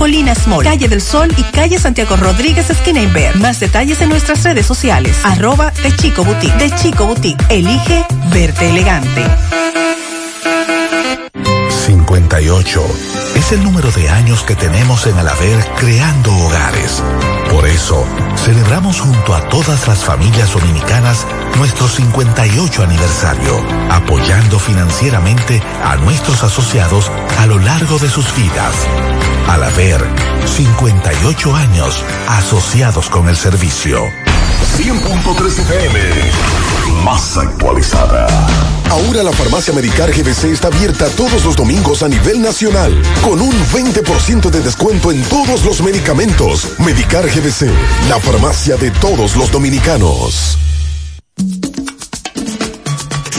Colinas Mall, Calle del Sol y Calle Santiago Rodríguez, esquina Inver. Más detalles en nuestras redes sociales. Arroba de Chico Boutique. De Chico Boutique. Elige verte elegante. 58 es el número de años que tenemos en Alaber creando hogares. Por eso, celebramos junto a todas las familias dominicanas nuestro 58 aniversario, apoyando financieramente a nuestros asociados a lo largo de sus vidas. Alaber, 58 años asociados con el servicio. 100.3 FM, más actualizada. Ahora la farmacia Medicar GBC está abierta todos los domingos a nivel nacional, con un 20% de descuento en todos los medicamentos. Medicar GBC, la farmacia de todos los dominicanos.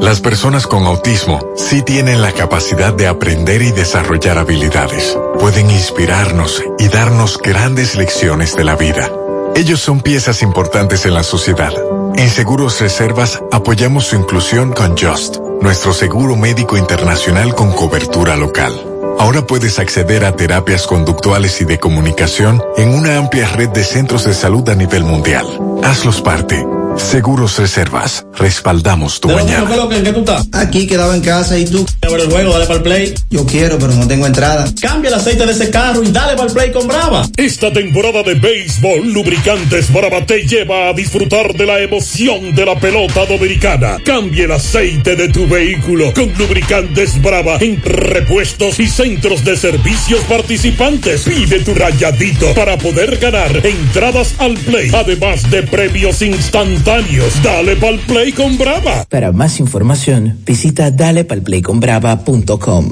Las personas con autismo sí tienen la capacidad de aprender y desarrollar habilidades. Pueden inspirarnos y darnos grandes lecciones de la vida. Ellos son piezas importantes en la sociedad. En Seguros Reservas apoyamos su inclusión con Just, nuestro seguro médico internacional con cobertura local. Ahora puedes acceder a terapias conductuales y de comunicación en una amplia red de centros de salud a nivel mundial. Hazlos parte. Seguros Reservas. Respaldamos tu mañana. ¿Qué ¿En qué tú estás? Aquí quedaba en casa y tú. Abre el juego, dale para el play. Yo quiero, pero no tengo entrada. Cambia el aceite de ese carro y dale para el play con Brava. Esta temporada de béisbol, Lubricantes Brava te lleva a disfrutar de la emoción de la pelota dominicana. Cambia el aceite de tu vehículo con Lubricantes Brava en repuestos y centros de servicios participantes. Pide tu rayadito para poder ganar entradas al play, además de premios instantáneos Dale pal play con Brava. Para más información, visita dalepalplayconbrava.com.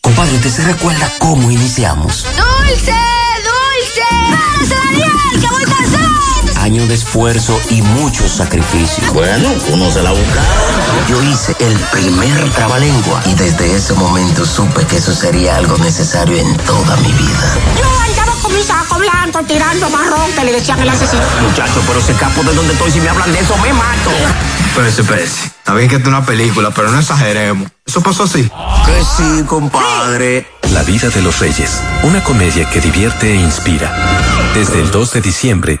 Compadre, ¿usted se recuerda cómo iniciamos? ¡Dulce! ¡Dulce! ¡Daniel, que voy pasar! Años de esfuerzo y muchos sacrificios. Bueno, uno se la busca. Yo hice el primer trabalengua y desde ese momento supe que eso sería algo necesario en toda mi vida. Yo con mi saco blanco tirando marrón que le decían el asesino. Muchacho, pero se capo de donde estoy. Si me hablan de eso, me mato. Espérese, espérese. Está bien que es una película, pero no exageremos. ¿Eso pasó así? Que sí, compadre. La vida de los reyes. Una comedia que divierte e inspira. Desde el 2 de diciembre,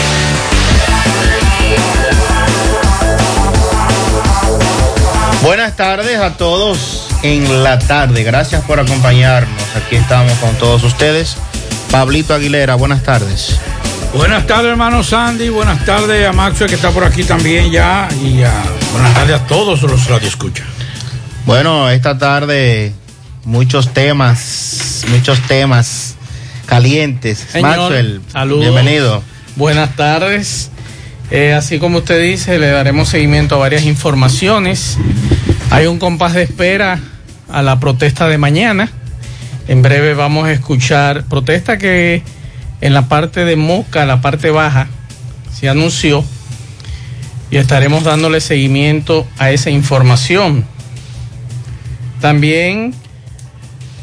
Buenas tardes a todos en la tarde. Gracias por acompañarnos. Aquí estamos con todos ustedes. Pablito Aguilera, buenas tardes. Buenas tardes, hermano Sandy. Buenas tardes a Maxwell, que está por aquí también ya. Y a, buenas tardes a todos los radioescuchas. Bueno, esta tarde muchos temas, muchos temas calientes. Señor, Maxwell, saludos. bienvenido. Buenas tardes. Eh, así como usted dice, le daremos seguimiento a varias informaciones. Hay un compás de espera a la protesta de mañana. En breve vamos a escuchar protesta que en la parte de Moca, la parte baja, se anunció y estaremos dándole seguimiento a esa información. También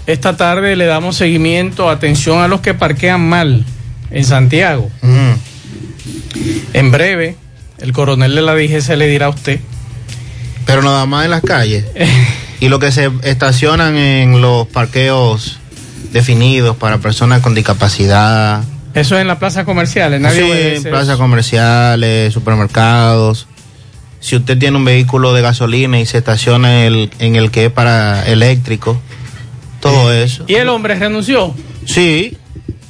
esta tarde le damos seguimiento, atención a los que parquean mal en Santiago. En breve, el coronel de la DGC le dirá a usted. Pero nada más en las calles. y lo que se estacionan en los parqueos definidos para personas con discapacidad. Eso es en la plaza comercial, nadie Sí, obedece plazas eso. comerciales, supermercados. Si usted tiene un vehículo de gasolina y se estaciona en el, en el que es para eléctrico, todo eso. ¿Y el hombre renunció? Sí.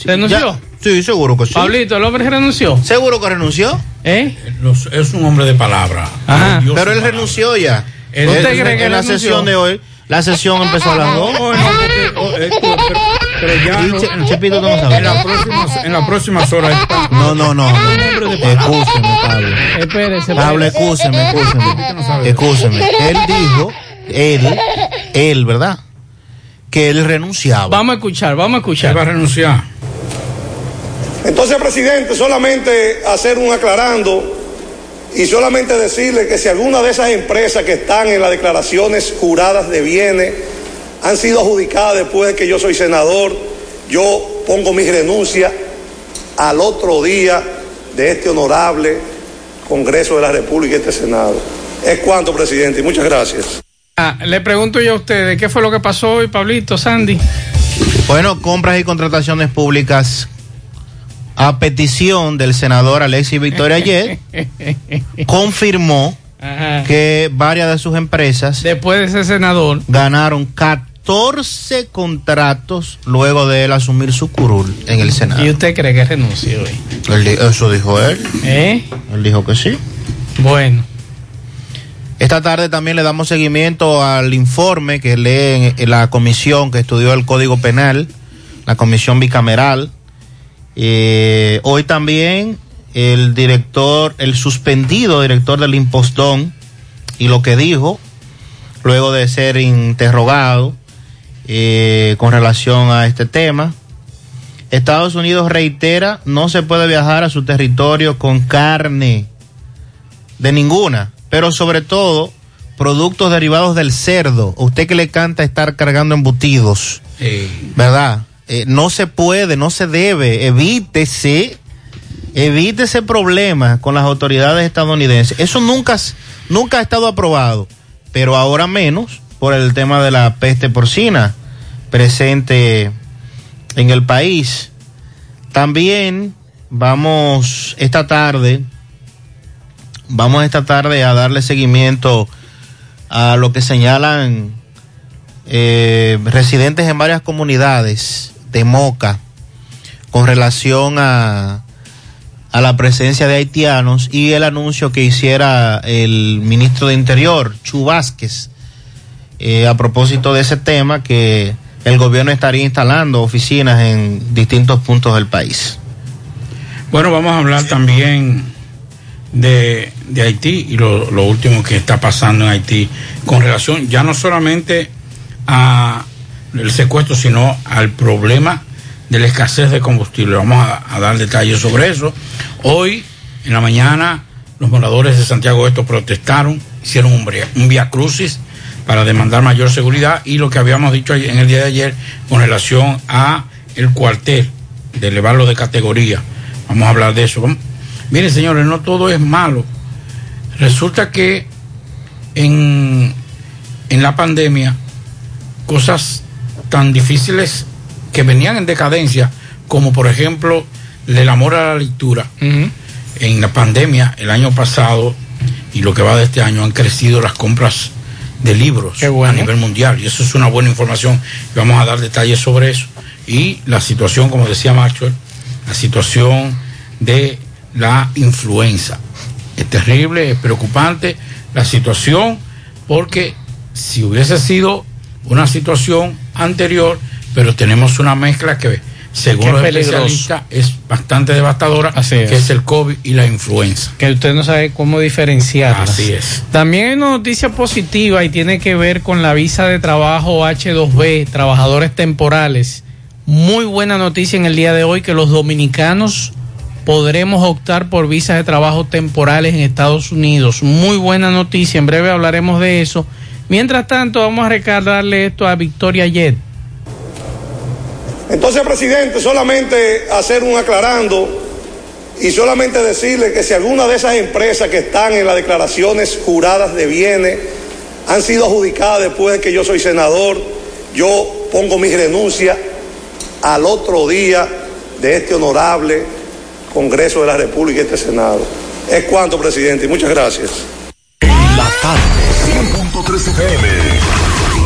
¿Renunció? Ya- sí, seguro que sí. Pablito, ¿el hombre renunció? ¿Seguro que renunció? ¿Eh? es un hombre de palabra. Ajá. Dios Pero él renunció ya. Él- En- ¿Usted cree que en la renunció? sesión de hoy, la sesión empezó a las dos. No, no- Chepito, no en, las próximas, en las próximas horas está. No, no, no. Escúcheme, Pablo. Espérese, Pablo, escúcheme, escúcheme. Escúcheme. Él dijo, él, él, ¿verdad? Que él renunciaba. Vamos a escuchar, vamos a escuchar. va a renunciar. Entonces, presidente, solamente hacer un aclarando y solamente decirle que si alguna de esas empresas que están en las declaraciones juradas de bienes han sido adjudicadas después de que yo soy senador, yo pongo mi renuncia al otro día de este honorable Congreso de la República y este Senado. Es cuanto, presidente, y muchas gracias. Ah, le pregunto yo a ustedes, ¿qué fue lo que pasó hoy, Pablito, Sandy? Bueno, compras y contrataciones públicas a petición del senador Alexis Victoria ayer confirmó Ajá. que varias de sus empresas Después de ser senador. ganaron 14 contratos luego de él asumir su curul en el Senado. ¿Y usted cree que renunció hoy? Él eso dijo él. ¿Eh? Él dijo que sí. Bueno. Esta tarde también le damos seguimiento al informe que lee la comisión que estudió el Código Penal, la comisión bicameral. Eh, hoy también el director, el suspendido director del Impostón, y lo que dijo, luego de ser interrogado eh, con relación a este tema. Estados Unidos reitera, no se puede viajar a su territorio con carne de ninguna, pero sobre todo productos derivados del cerdo. Usted que le canta estar cargando embutidos, ¿verdad? Eh, no se puede, no se debe, evítese, evítese problemas con las autoridades estadounidenses. Eso nunca, nunca ha estado aprobado, pero ahora menos por el tema de la peste porcina presente en el país. También vamos esta tarde, vamos esta tarde a darle seguimiento a lo que señalan eh, residentes en varias comunidades de Moca con relación a, a la presencia de haitianos y el anuncio que hiciera el ministro de Interior, Chu Vázquez, eh, a propósito de ese tema que el gobierno estaría instalando oficinas en distintos puntos del país. Bueno, vamos a hablar también de, de Haití y lo, lo último que está pasando en Haití con relación ya no solamente a el secuestro, sino al problema de la escasez de combustible. Vamos a, dar detalles sobre eso. Hoy En la mañana, los moradores de Santiago Oeste protestaron, hicieron un, un via crucis para demandar mayor seguridad y lo que habíamos dicho en el día de ayer con relación a el cuartel, de elevarlo de categoría. Vamos a hablar de eso. Vamos- Miren, señores, no todo es malo. Resulta que en, en la pandemia, cosas tan difíciles que venían en decadencia, como por ejemplo el amor a la lectura, en la pandemia el año pasado y lo que va de este año han crecido las compras de libros a nivel mundial y eso es una buena información y vamos a dar detalles sobre eso. Y la situación como decía Maxwell la situación de la influenza. Es terrible es preocupante la situación porque si hubiese sido una situación anterior pero tenemos una mezcla que según Qué los especialistas es bastante devastadora Así es. que es el COVID y la influenza que usted no sabe cómo diferenciarlas. Así es. También hay una noticia positiva y tiene que ver con la visa de trabajo H2B, trabajadores temporales. Muy buena noticia en el día de hoy que los dominicanos podremos optar por visas de trabajo temporales en Estados Unidos. Muy buena noticia, en breve hablaremos de eso. Mientras tanto, vamos a recargarle esto a Victoria Jet. Entonces, presidente, solamente hacer un aclarando y solamente decirle que si alguna de esas empresas que están en las declaraciones juradas de bienes han sido adjudicadas después de que yo soy senador, yo pongo mi renuncia al otro día de este honorable Congreso de la República y este Senado. Es cuanto, presidente, y muchas gracias. La tarde, 100.3 FM,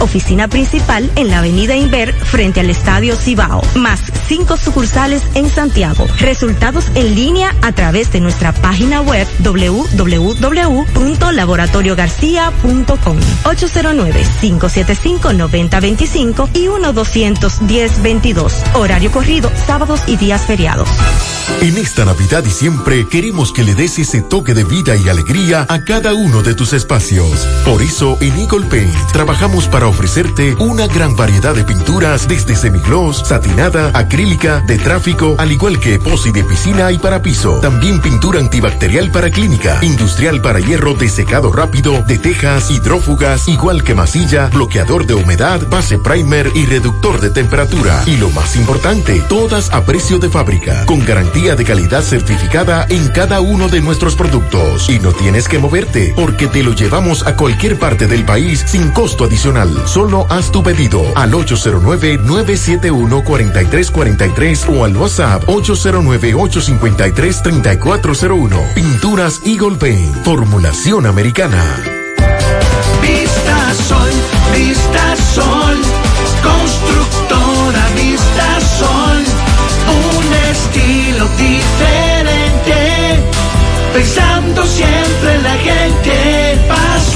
Oficina principal en la Avenida Inver frente al Estadio Cibao. Más cinco sucursales en Santiago. Resultados en línea a través de nuestra página web www.laboratoriogarcia.com 809-575-9025 y 1-210-22. Horario corrido, sábados y días feriados. En esta Navidad y siempre queremos que le des ese toque de vida y alegría a cada uno de tus espacios. Por eso en Eagle Paint trabajamos para ofrecerte una gran variedad de pinturas desde semigloss, satinada, acrílica, de tráfico, al igual que epoxi de piscina y para piso. También pintura antibacterial para clínica, industrial para hierro de secado rápido, de tejas, hidrófugas, igual que masilla, bloqueador de humedad, base primer y reductor de temperatura. Y lo más importante, todas a precio de fábrica, con garantía de calidad certificada en cada uno de nuestros productos. Y no tienes que moverte, porque te lo llevamos a cualquier parte del país sin costo adicional. Solo haz tu pedido al 809-971-4343 o al WhatsApp 809-853-3401. Pinturas Eagle Paint, formulación americana. Vista Sol, Vista Sol, constructora Vista Sol, un estilo diferente, pensando siempre en la gente,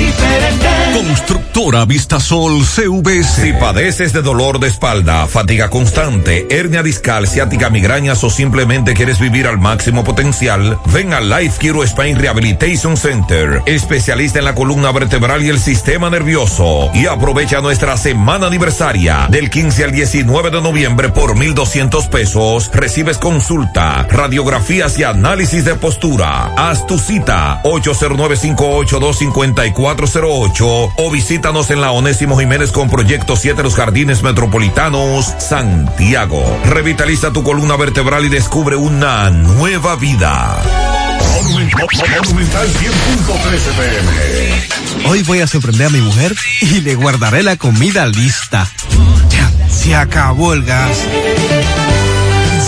diferente. Constructora Vistasol CVS. Si padeces de dolor de espalda, fatiga constante, hernia discal, ciática, migrañas o simplemente quieres vivir al máximo potencial, ven a Life Kiro Spine Rehabilitation Center, especialista en la columna vertebral y el sistema nervioso. Y aprovecha nuestra semana aniversaria del 15 al 19 de noviembre por 1,200 pesos. Recibes consulta, radiografías y análisis de postura. Haz tu cita 809-582-5408 o visítanos en la Onésimo Jiménez con Proyecto 7 Los Jardines Metropolitanos, Santiago. Revitaliza tu columna vertebral y descubre una nueva vida. Monumental 100.13 pm. Hoy voy a sorprender a mi mujer y le guardaré la comida lista. Ya, se acabó el gas.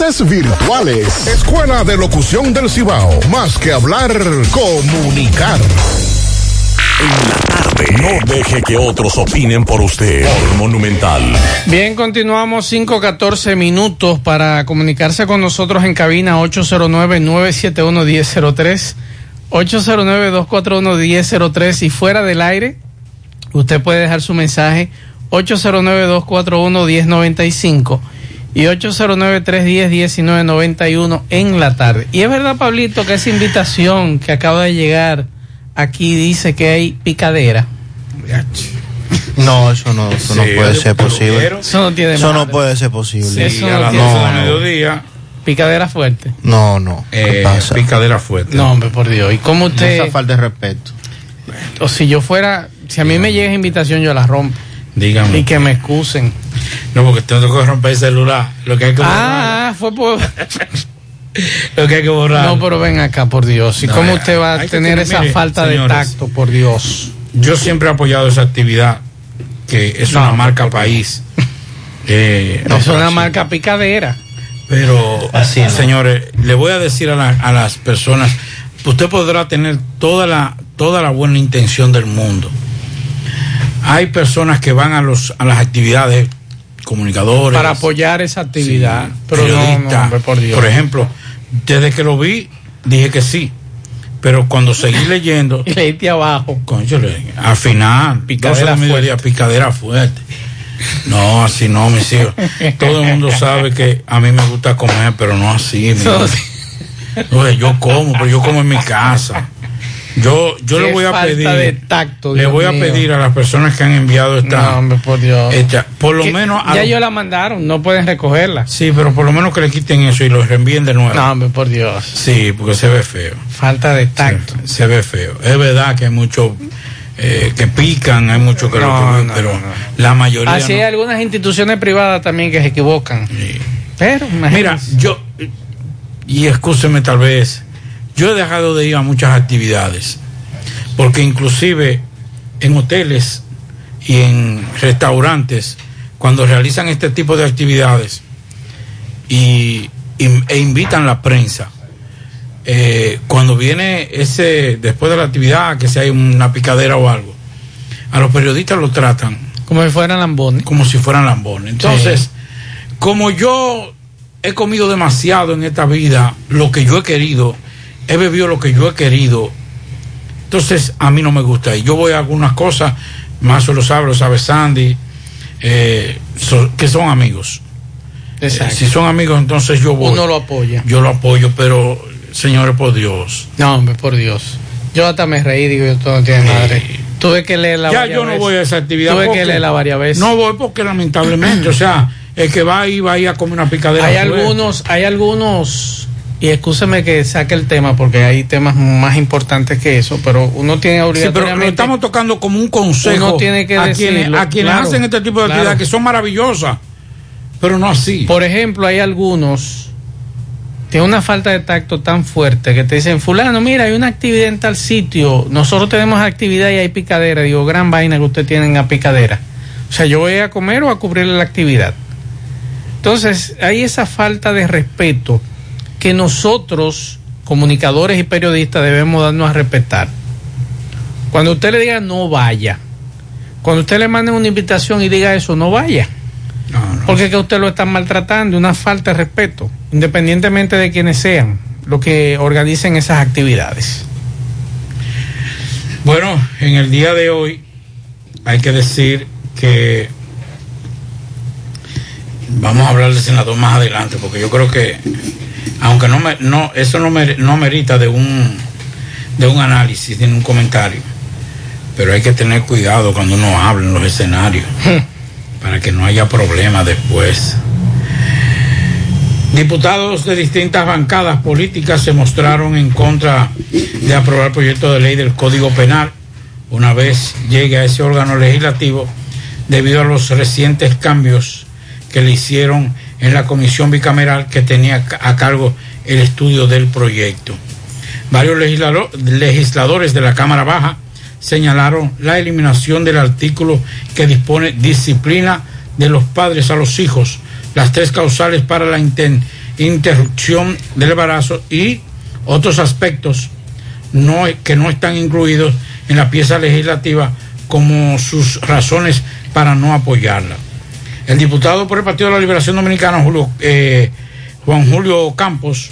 virtuales. Escuela de Locución del Cibao. Más que hablar, comunicar. En la tarde. No deje que otros opinen por usted. Por Monumental. Bien, continuamos 5-14 minutos para comunicarse con nosotros en cabina 809-971-1003. 809-241-1003 y fuera del aire, usted puede dejar su mensaje 809-241-1095 y 809-310-1991 en la tarde. Y es verdad, Pablito, que esa invitación que acaba de llegar aquí dice que hay picadera. No, eso no, eso no Sí, puede ser posible. Eso no tiene Eso no puede ser posible. Eso no a las tiene 12 de madre. mediodía. Picadera fuerte. No, no. ¿Qué Eh, pasa? picadera fuerte. No, hombre, por Dios. ¿Y cómo usted.? Esa falta de respeto. O si yo fuera. Si a mí me llega esa invitación, yo la rompo. Dígame. Y que me excusen. No, porque tengo que romper el celular. Lo que hay que borrar. Ah, fue por. Lo que hay que borrar. No, pero ven acá, por Dios. ¿Y No, cómo usted va a tener tener- esa mire, falta señores, de tacto, por Dios? Yo siempre he apoyado esa actividad, que es No, una marca país. Eh, es una marca picadera. Pero, Así no. señores, le voy a decir a, la- a las personas, usted podrá tener toda la, toda la buena intención del mundo. Hay personas que van a, los, a las actividades, comunicadores. Para apoyar esa actividad. sí, pero no, no, periodistas. hombre, por Dios. Por ejemplo, desde que lo vi, dije que sí. Pero cuando seguí leyendo, leíste abajo. Cónchale, al final, Picadera 12 de mediodía, picadera fuerte. No, así no, mis hijos. Todo el mundo sabe que a mí me gusta comer, pero no así. mi No, yo como, pero yo como en mi casa. Yo, yo Qué le voy a pedir, de tacto, le voy a pedir a las personas que han enviado esta, No, hombre, por Dios. esta- por lo Que menos, a Ya los- ellos la mandaron, no pueden recogerla. sí, pero por lo menos que le quiten eso y lo reenvíen de nuevo. No, hombre, por Dios. Sí, porque se ve feo. Falta de tacto. Se, se ve feo. Es verdad que hay muchos eh, que pican, hay muchos que lo que- no, pero no, la mayoría Así hay algunas instituciones privadas también que se equivocan. Pero, Mira, imagínense. yo, y escúcheme tal vez, yo he dejado de ir a muchas actividades, porque inclusive en hoteles y en restaurantes, cuando realizan este tipo de actividades y, y- e invitan la prensa, eh, cuando viene ese, después de la actividad, que si hay una picadera o algo, a los periodistas lo tratan como si fueran lambones. como si fueran lambones. Entonces, como yo he comido demasiado en esta vida, lo que yo he querido, he bebido lo que yo he querido, entonces a mí no me gusta. Y yo voy a algunas cosas, más lo sabe, lo sabe Sandy, eh, so- que son amigos. Exacto. Eh, si son amigos, entonces yo voy. Uno lo apoya. Yo lo apoyo, pero señores, por Dios. No, hombre, por Dios. Yo hasta me reí, digo, esto no tiene madre. Tuve que leerla Ya varias yo no veces. voy a esa actividad. Tuve que leerla varias veces. No voy porque lamentablemente, o sea, el que va ahí va ahí a comer una picadera. hay algunos, hay algunos y excúseme que saque el tema porque hay temas más importantes que eso, pero uno tiene Sí, pero obligatoriamente... lo estamos tocando como un consejo Uno tiene que a quienes, decirlo, a quienes claro, hacen este tipo de claro. actividades que son maravillosas, pero no así. Por ejemplo, hay algunos tienen una falta de tacto tan fuerte que te dicen, fulano, mira, hay una actividad en tal sitio, nosotros tenemos actividad y hay picadera. Digo, gran vaina que usted tiene en la picadera. O sea, yo voy a comer o a cubrirle la actividad. Entonces, hay esa falta de respeto que nosotros, comunicadores y periodistas, debemos darnos a respetar. Cuando usted le diga no vaya, cuando usted le mande una invitación y diga eso, no vaya. Porque es que usted lo está maltratando, una falta de respeto, independientemente de quienes sean los que organicen esas actividades. Bueno, en el día de hoy hay que decir que vamos a hablar del senador más adelante, porque yo creo que, aunque no, me, no eso no, mer- no merita de un, de un análisis, de un comentario, pero hay que tener cuidado cuando uno habla en los escenarios, para que no haya problemas después. Diputados de distintas bancadas políticas se mostraron en contra de aprobar el proyecto de ley del Código Penal una vez llegue a ese órgano legislativo debido a los recientes cambios que le hicieron en la comisión bicameral que tenía a cargo el estudio del proyecto. Varios legislado- legisladores de la Cámara Baja señalaron la eliminación del artículo que dispone disciplina de los padres a los hijos, las tres causales para la interrupción del embarazo y otros aspectos no, que no están incluidos en la pieza legislativa como sus razones para no apoyarla. El diputado por el Partido de la Liberación Dominicana, eh, Juan Julio Campos,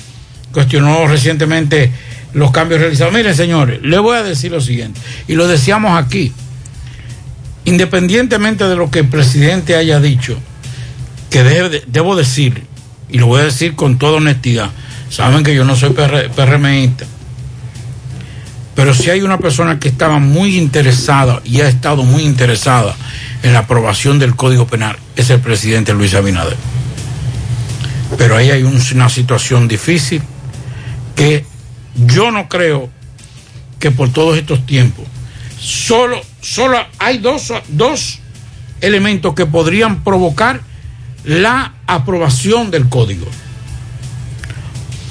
cuestionó recientemente los cambios realizados. Miren, señores, le voy a decir lo siguiente, y lo decíamos aquí, independientemente de lo que el presidente haya dicho, que debo decir, y lo voy a decir con toda honestidad, saben que yo no soy PR, PRMista, pero si hay una persona que estaba muy interesada y ha estado muy interesada en la aprobación del Código Penal, es el presidente Luis Abinader. Pero ahí hay un- una situación difícil que yo no creo que por todos estos tiempos, solo, solo hay dos, dos elementos que podrían provocar la aprobación del código.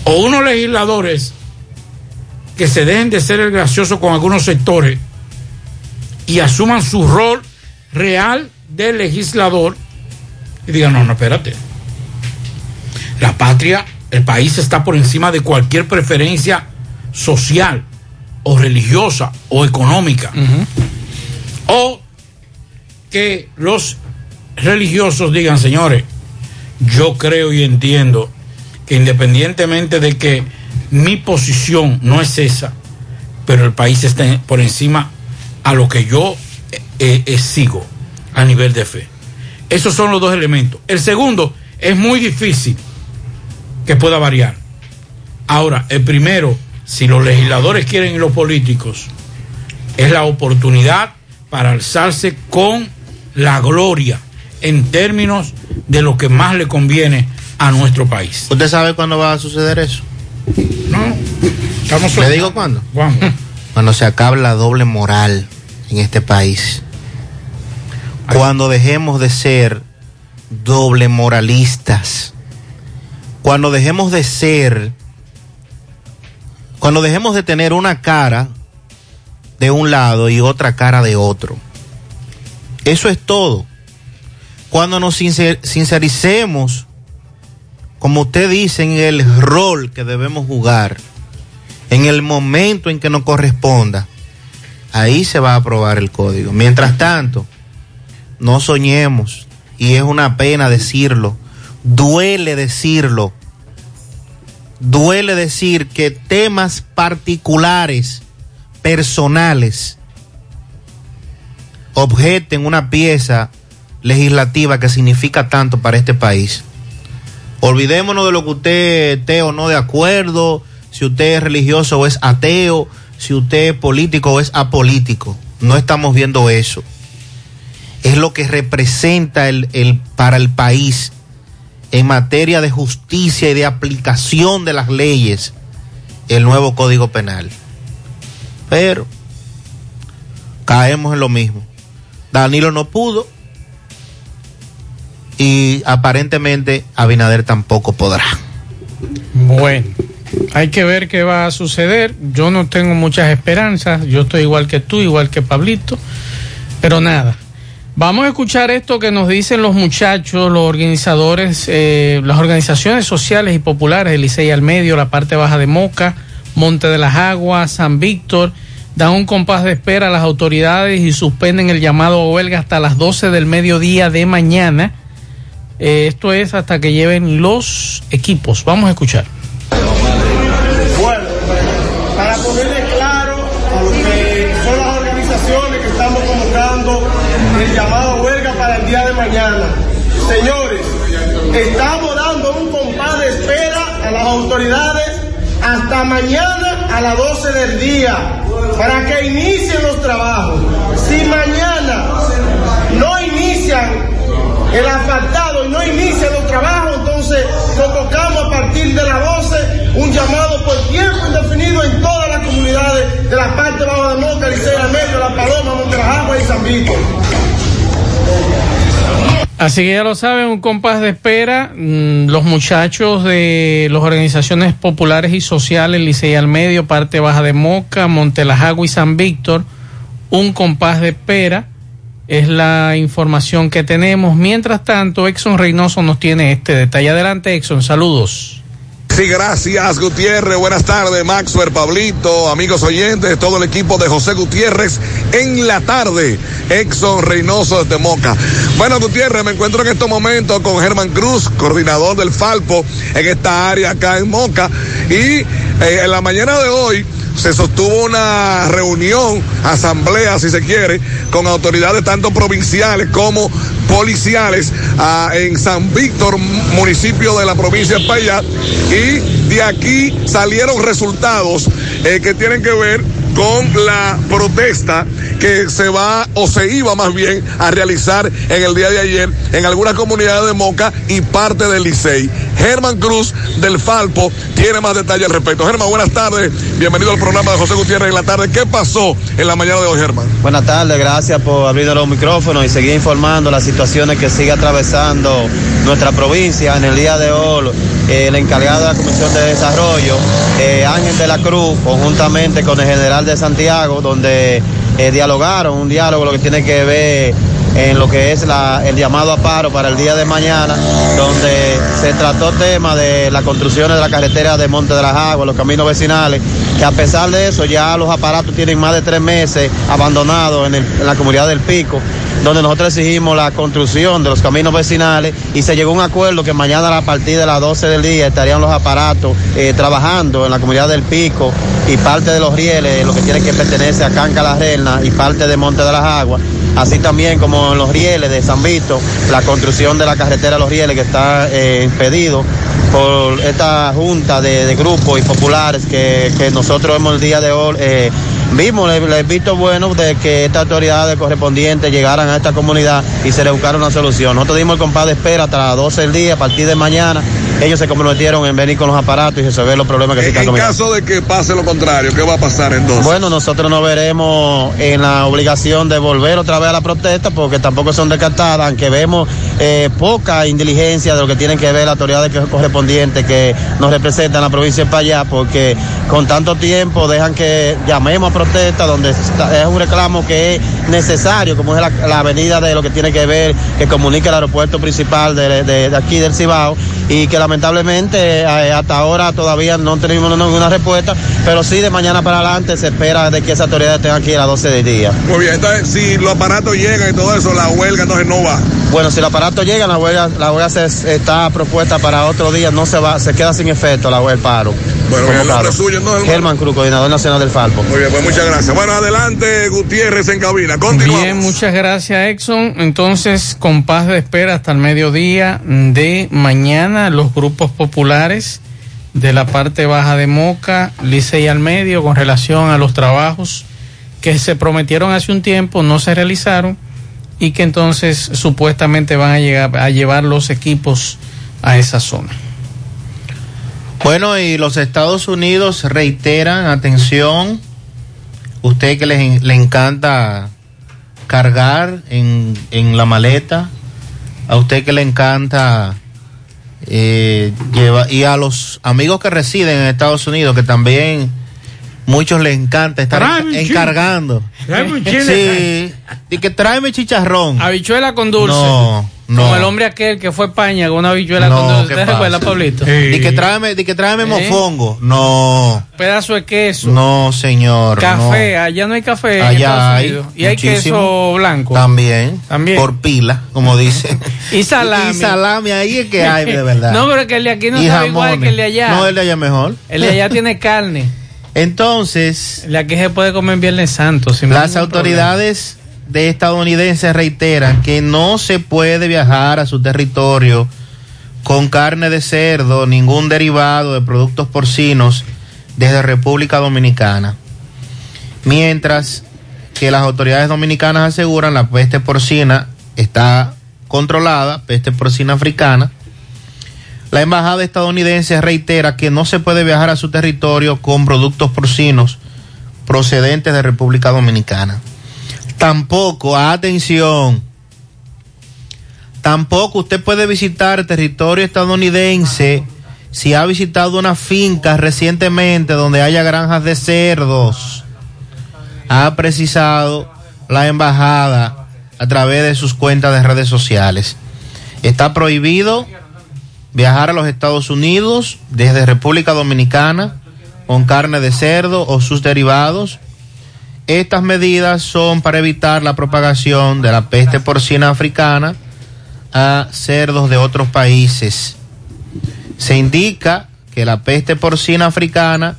O unos legisladores que se dejen de ser el gracioso con algunos sectores y asuman su rol real de legislador y digan, no, no, espérate. La patria, el país está por encima de cualquier preferencia social o religiosa o económica. O que los religiosos digan, señores, yo creo y entiendo que independientemente de que mi posición no es esa, pero el país está por encima a lo que yo eh, eh, sigo a nivel de fe. Esos son los dos elementos. El segundo es muy difícil que pueda variar. Ahora, el primero, si los legisladores quieren y los políticos, es la oportunidad para alzarse con la gloria en términos de lo que más le conviene a nuestro país. ¿Usted sabe cuándo va a suceder eso? No. Estamos ¿Le digo cuándo? ¿Cuándo? Cuando se acabe la doble moral en este país. Cuando dejemos de ser doble moralistas. Cuando dejemos de ser. Cuando dejemos de tener una cara de un lado y otra cara de otro. Eso es todo. Cuando nos sincer- sincericemos, como usted dice, en el rol que debemos jugar, en el momento en que nos corresponda, ahí se va a aprobar el código. Mientras tanto, no soñemos, y es una pena decirlo, duele decirlo, duele decir que temas particulares, personales, objeten una pieza legislativa que significa tanto para este país. Olvidémonos de lo que usted esté o no de acuerdo, si usted es religioso o es ateo, si usted es político o es apolítico. No estamos viendo eso. Es lo que representa el, el- para el país en materia de justicia y de aplicación de las leyes el nuevo Código Penal. Pero caemos en lo mismo. Danilo no pudo y aparentemente Abinader tampoco podrá. Bueno, hay que ver qué va a suceder. Yo no tengo muchas esperanzas. Yo estoy igual que tú, igual que Pablito. Pero nada. Vamos a escuchar esto que nos dicen los muchachos, los organizadores, eh, las organizaciones sociales y populares de Licey al Medio, la parte baja de Moca, Monte de las Aguas, San Víctor. Dan un compás de espera a las autoridades y suspenden el llamado a huelga hasta las 12 del mediodía de mañana. Eh, esto es hasta que lleven los equipos. Vamos a escuchar. El llamado a huelga para el día de mañana. Señores, estamos dando un compás de espera a las autoridades hasta mañana a las 12 del día para que inicien los trabajos. Si mañana no inician el asfaltado y no inician los trabajos, entonces convocamos a partir de las 12 un llamado por tiempo indefinido en todas las comunidades de la parte baja de Moca, Licea Medio, La Paloma, Monterajagua y San Vito. Así que ya lo saben, un compás de espera. Mm, Los muchachos de las organizaciones populares y sociales, Licey al Medio, Parte Baja de Moca, Montelajagua y San Víctor, un compás de espera. Es la información que tenemos. Mientras tanto, Exxon Reynoso nos tiene este detalle. Adelante, Exxon. Saludos. Sí, gracias Gutiérrez. Buenas tardes, Maxwell, Pablito, amigos oyentes, todo el equipo de José Gutiérrez en la tarde. Exxon Reynoso de Moca. Bueno, Gutiérrez, me encuentro en estos momentos con Germán Cruz, coordinador del Falpo en esta área acá en Moca. Y eh, en la mañana de hoy se sostuvo una reunión, asamblea, si se quiere, con autoridades tanto provinciales como policiales ah, en San Víctor, municipio de la provincia de Espaillat, y de aquí salieron resultados eh, que tienen que ver con la protesta que se va o se iba más bien a realizar en el día de ayer en algunas comunidades de Moca y parte del Licey. Germán Cruz del Falpo tiene más detalles al respecto. Germán, buenas tardes. Bienvenido al programa de José Gutiérrez en la tarde. ¿Qué pasó en la mañana de hoy, Germán? Buenas tardes, gracias por abrir los micrófonos y seguir informando las situaciones que sigue atravesando nuestra provincia. En el día de hoy, eh, el encargado de la Comisión de Desarrollo, eh, Ángel de la Cruz, conjuntamente con el general de Santiago, donde eh, dialogaron, un diálogo lo que tiene que ver en lo que es el llamado a paro para el día de mañana, donde se trató tema de la construcción de la carretera de Monte de las Aguas, los caminos vecinales, que a pesar de eso ya los aparatos tienen más de tres meses abandonados en la comunidad del Pico, donde nosotros exigimos la construcción de los caminos vecinales y se llegó a un acuerdo que mañana a partir de las 12 del día estarían los aparatos eh, trabajando en la comunidad del Pico y parte de los rieles, lo que tiene que pertenece a Canca la Reina y parte de Monte de las Aguas así también como en los rieles de San Vito, la construcción de la carretera los rieles que está eh, impedido por esta junta de, grupos y populares que, que nosotros hemos el día de hoy eh, vimos, les visto bueno de que estas autoridades correspondientes llegaran a esta comunidad y se le buscara una solución. Nosotros dimos el compás de espera hasta las 12 del día, a partir de mañana. Ellos se comprometieron en venir con los aparatos y resolver los problemas que se están En comunicando. caso de que pase lo contrario, ¿qué va a pasar entonces? Bueno, nosotros nos veremos en la obligación de volver otra vez a la protesta porque tampoco son descartadas, aunque vemos eh, poca indiligencia de lo que tienen que ver las autoridades correspondientes que nos representan en la provincia de Payá, porque con tanto tiempo dejan que llamemos a protesta donde es un reclamo que es necesario, como es la, la avenida de lo que tiene que ver, que comunica el aeropuerto principal de, de- de aquí del Cibao, y que lamentablemente eh, hasta ahora todavía no tenemos ninguna respuesta, pero sí de mañana para adelante se espera de que esas autoridades estén aquí a las 12 del día. Muy bien, entonces si los aparatos llegan y todo eso, la huelga entonces no va. Bueno, si el aparato llega, la huelga, la huelga se- está propuesta para otro día, no se va, se queda sin efecto la huelga, el paro. Bueno, el nombre suyo, ¿no? Germán Cruz, coordinador nacional del Falpo. Muy bien, pues muchas gracias. Bueno, adelante, Gutiérrez en cabina. Continuamos. Bien, muchas gracias, Exxon. Entonces, con paz de espera hasta el mediodía de mañana, los grupos populares de la parte baja de Moca, Licey al medio, con relación a los trabajos que se prometieron hace un tiempo, no se realizaron y que entonces supuestamente van a llegar a llevar los equipos a esa zona. Bueno, y los Estados Unidos reiteran, atención, usted que le, le encanta cargar en, en, la maleta, a usted que le encanta eh, llevar, y a los amigos que residen en Estados Unidos, que también muchos les encanta estar Tráeme encargando. Tráeme un chile. Sí, y que tráeme chicharrón. Habichuela con dulce. No, no. Como el hombre aquel que fue a España con una habichuela No, con dulce. ¿qué ¿Te recuerdas, pasa? Pablito? Di que tráeme, di que tráeme ¿Eh? mofongo. No, Pedazo de queso. no, señor. Café, no. allá no hay café. Allá hay. Y hay queso blanco. También, También. Por pila, como dicen. Y salami. Y salami, ahí es que hay, de verdad. No, pero que el de aquí no y sabe igual que el de allá. No, el de allá mejor. El de allá tiene carne. Entonces, El de aquí se puede comer en Viernes Santo. sin las autoridades de estadounidenses reiteran que no se puede viajar a su territorio con carne de cerdo, ningún derivado de productos porcinos desde República Dominicana. Mientras que las autoridades dominicanas aseguran la peste porcina está controlada, peste porcina africana. La embajada estadounidense reitera que no se puede viajar a su territorio con productos porcinos procedentes de República Dominicana. Tampoco, atención, tampoco usted puede visitar territorio estadounidense si ha visitado una finca recientemente donde haya granjas de cerdos. Ha precisado la embajada a través de sus cuentas de redes sociales. Está prohibido viajar a los Estados Unidos desde República Dominicana con carne de cerdo o sus derivados. Estas medidas son para evitar la propagación de la peste porcina africana a cerdos de otros países. Se indica que la peste porcina africana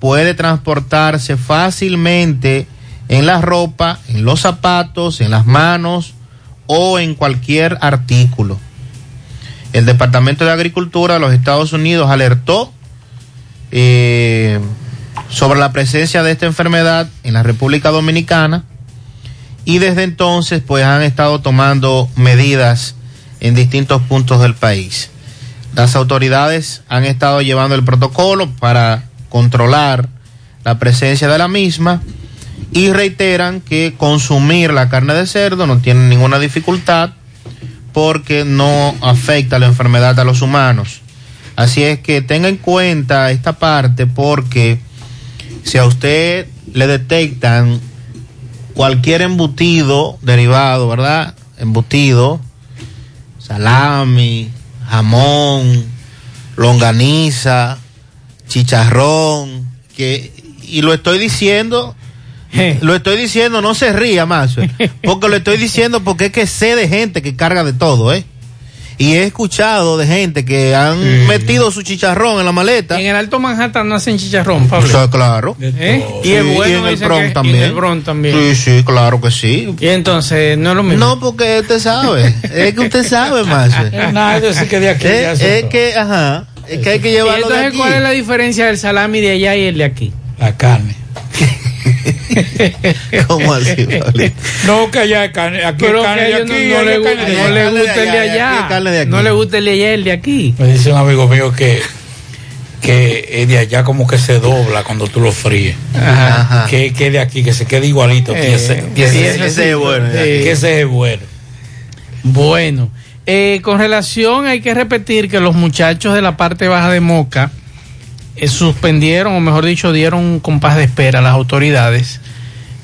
puede transportarse fácilmente en la ropa, en los zapatos, en las manos o en cualquier artículo. El Departamento de Agricultura de los Estados Unidos alertó eh, sobre la presencia de esta enfermedad en la República Dominicana y desde entonces pues han estado tomando medidas en distintos puntos del país. Las autoridades han estado llevando el protocolo para controlar la presencia de la misma y reiteran que consumir la carne de cerdo no tiene ninguna dificultad porque no afecta la enfermedad a los humanos. Así es que tenga en cuenta esta parte porque si a usted le detectan cualquier embutido derivado, ¿verdad? Embutido, salami, jamón, longaniza, chicharrón, que y lo estoy diciendo lo estoy diciendo, no se ría más, porque lo estoy diciendo porque es que sé de gente que carga de todo, ¿eh? Y he escuchado de gente que han metido su chicharrón en la maleta. En el Alto Manhattan no hacen chicharrón, Pablo. O sea, claro. ¿Eh? Sí, Y es bueno, y en el Bronx y también. en el Bronx también. Sí, sí, claro que sí. Y entonces, no es lo mismo. No, porque usted sabe. es que usted sabe más. Es nada, yo sé que de aquí ya es, que, ajá. Es que hay que ¿Y llevarlo de entonces aquí. cuál es la diferencia del salami de allá y el de aquí? La carne. ¿Cómo así, Pablito? No, que allá carne. Aquí Pero carne de aquí. no, le gusta, el de allá. No le gusta el de allá el de aquí. Me dice un amigo mío que que es de allá como que se dobla cuando tú lo fríes. Ajá. Que, que de aquí, que se quede igualito. Eh, que ese, que ese- ese ese sí. es bueno, que ese es bueno. Bueno, eh, con relación, hay que repetir que los muchachos de la parte baja de Moca eh, suspendieron, o mejor dicho, dieron un compás de espera a las autoridades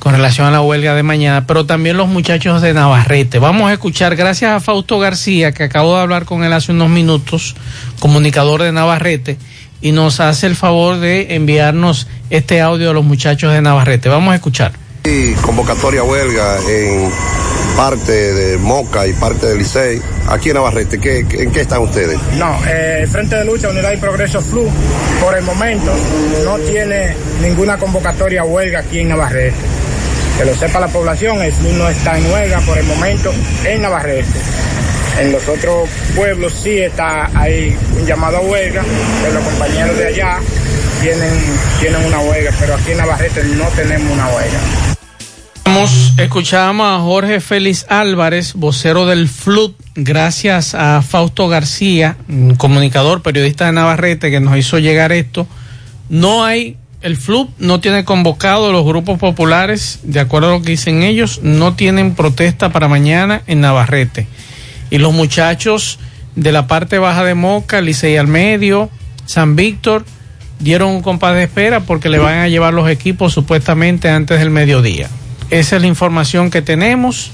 con relación a la huelga de mañana, pero también los muchachos de Navarrete. Vamos a escuchar, gracias a Fausto García, que acabo de hablar con él hace unos minutos, comunicador de Navarrete, y nos hace el favor de enviarnos este audio de los muchachos de Navarrete. Vamos a escuchar. Convocatoria huelga en parte de Moca y parte del Licey. Aquí en Navarrete, ¿qué, qué- ¿en qué están ustedes? No, eh, Frente de Lucha, Unidad y Progreso Flu, por el momento no tiene ninguna convocatoria huelga aquí en Navarrete. Que lo sepa la población, el Flu no está en huelga por el momento en Navarrete. En los otros pueblos sí está hay un llamado a huelga, que los compañeros de allá tienen, tienen una huelga, pero aquí en Navarrete no tenemos una huelga. Escuchamos, a Jorge Félix Álvarez, vocero del FLUT, gracias a Fausto García, un comunicador, periodista de Navarrete, que nos hizo llegar esto. No hay, el FLUT no tiene convocado los grupos populares, de acuerdo a lo que dicen ellos, no tienen protesta para mañana en Navarrete. Y los muchachos de la parte baja de Moca, Licey al medio, San Víctor, dieron un compás de espera porque le van a llevar los equipos supuestamente antes del mediodía. Esa es la información que tenemos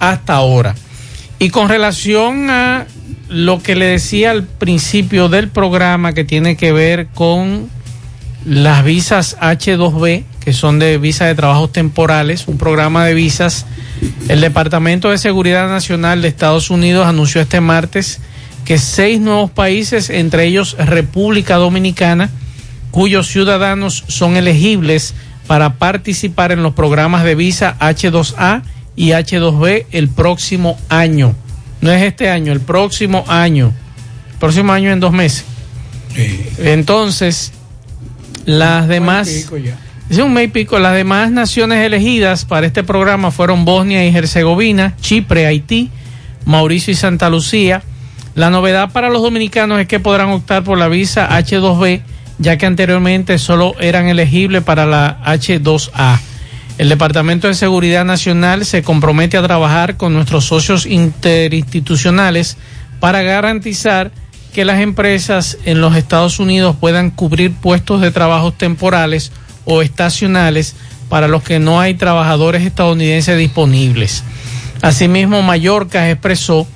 hasta ahora. Y con relación a lo que le decía al principio del programa que tiene que ver con las visas H2B, que son de visa de trabajos temporales, un programa de visas, el Departamento de Seguridad Nacional de Estados Unidos anunció este martes que seis nuevos países, entre ellos República Dominicana, cuyos ciudadanos son elegibles para participar en los programas de visa H2A y H2B el próximo año. No es este año, el próximo año. El próximo año en dos meses. Entonces, las demás... Es un mes y pico. Las demás naciones elegidas para este programa fueron Bosnia y Herzegovina, Chipre, Haití, Mauricio y Santa Lucía. La novedad para los dominicanos es que podrán optar por la visa H2B ya que anteriormente solo eran elegibles para la H2A. El Departamento de Seguridad Nacional se compromete a trabajar con nuestros socios interinstitucionales para garantizar que las empresas en los Estados Unidos puedan cubrir puestos de trabajo temporales o estacionales para los que no hay trabajadores estadounidenses disponibles. Asimismo, Mallorca expresó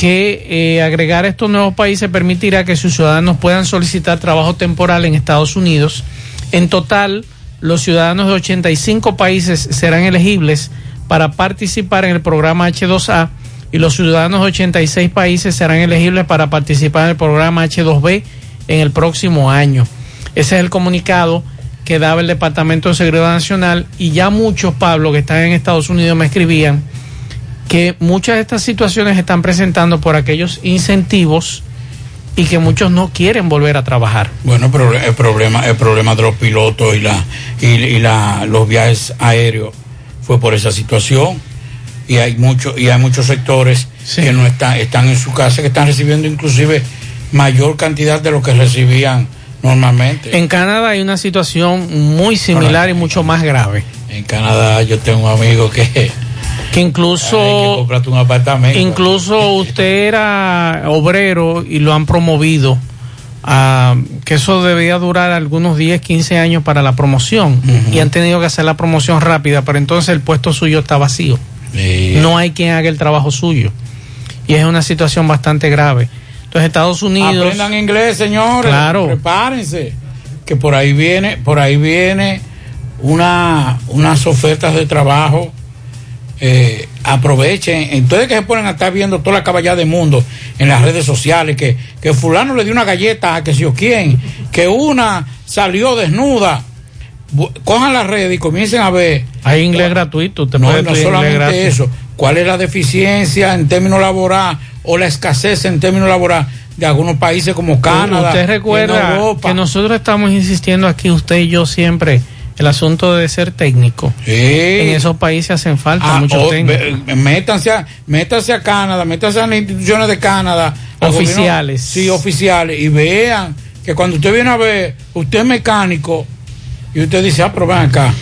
que eh, agregar estos nuevos países permitirá que sus ciudadanos puedan solicitar trabajo temporal en Estados Unidos. En total, los ciudadanos de 85 países serán elegibles para participar en el programa H2A y los ciudadanos de 86 países serán elegibles para participar en el programa H2B en el próximo año. Ese es el comunicado que daba el Departamento de Seguridad Nacional y ya muchos, Pablo, que están en Estados Unidos me escribían que muchas de estas situaciones están presentando por aquellos incentivos y que muchos no quieren volver a trabajar. Bueno, pero el problema, el problema de los pilotos y la y, y la, los viajes aéreos fue por esa situación y hay muchos y hay muchos sectores que no están están en su casa que están recibiendo inclusive mayor cantidad de lo que recibían normalmente. En Canadá hay una situación muy similar y mucho más grave. En Canadá yo tengo un amigo que que incluso un apartamento. incluso usted era obrero y lo han promovido a que eso debía durar algunos 10, 15 años para la promoción y han tenido que hacer la promoción rápida, pero entonces el puesto suyo está vacío. No hay quien haga el trabajo suyo. Y es una situación bastante grave. Entonces Estados Unidos Aprendan inglés, señores. Claro. Prepárense que por ahí viene, por ahí viene una unas ofertas de trabajo eh, aprovechen, entonces que se ponen a estar viendo toda la caballada del mundo en las redes sociales, que, que fulano le dio una galleta a que si o quién, que una salió desnuda, cojan las redes y comiencen a ver. hay inglés gratuito, usted No, no solamente gratis. eso, cuál es la deficiencia en términos laboral o la escasez en términos laboral de algunos países como Canadá. Usted recuerda Europa. que nosotros estamos insistiendo aquí, usted y yo siempre, el asunto de ser técnico. En esos países hacen falta Ah, muchos o- técnicos. ve- métanse, a, métanse a Canadá, métanse a las instituciones de Canadá. al Oficiales. sí, oficiales. Y vean que cuando usted viene a ver, usted es mecánico y usted dice, ah, pero ven acá.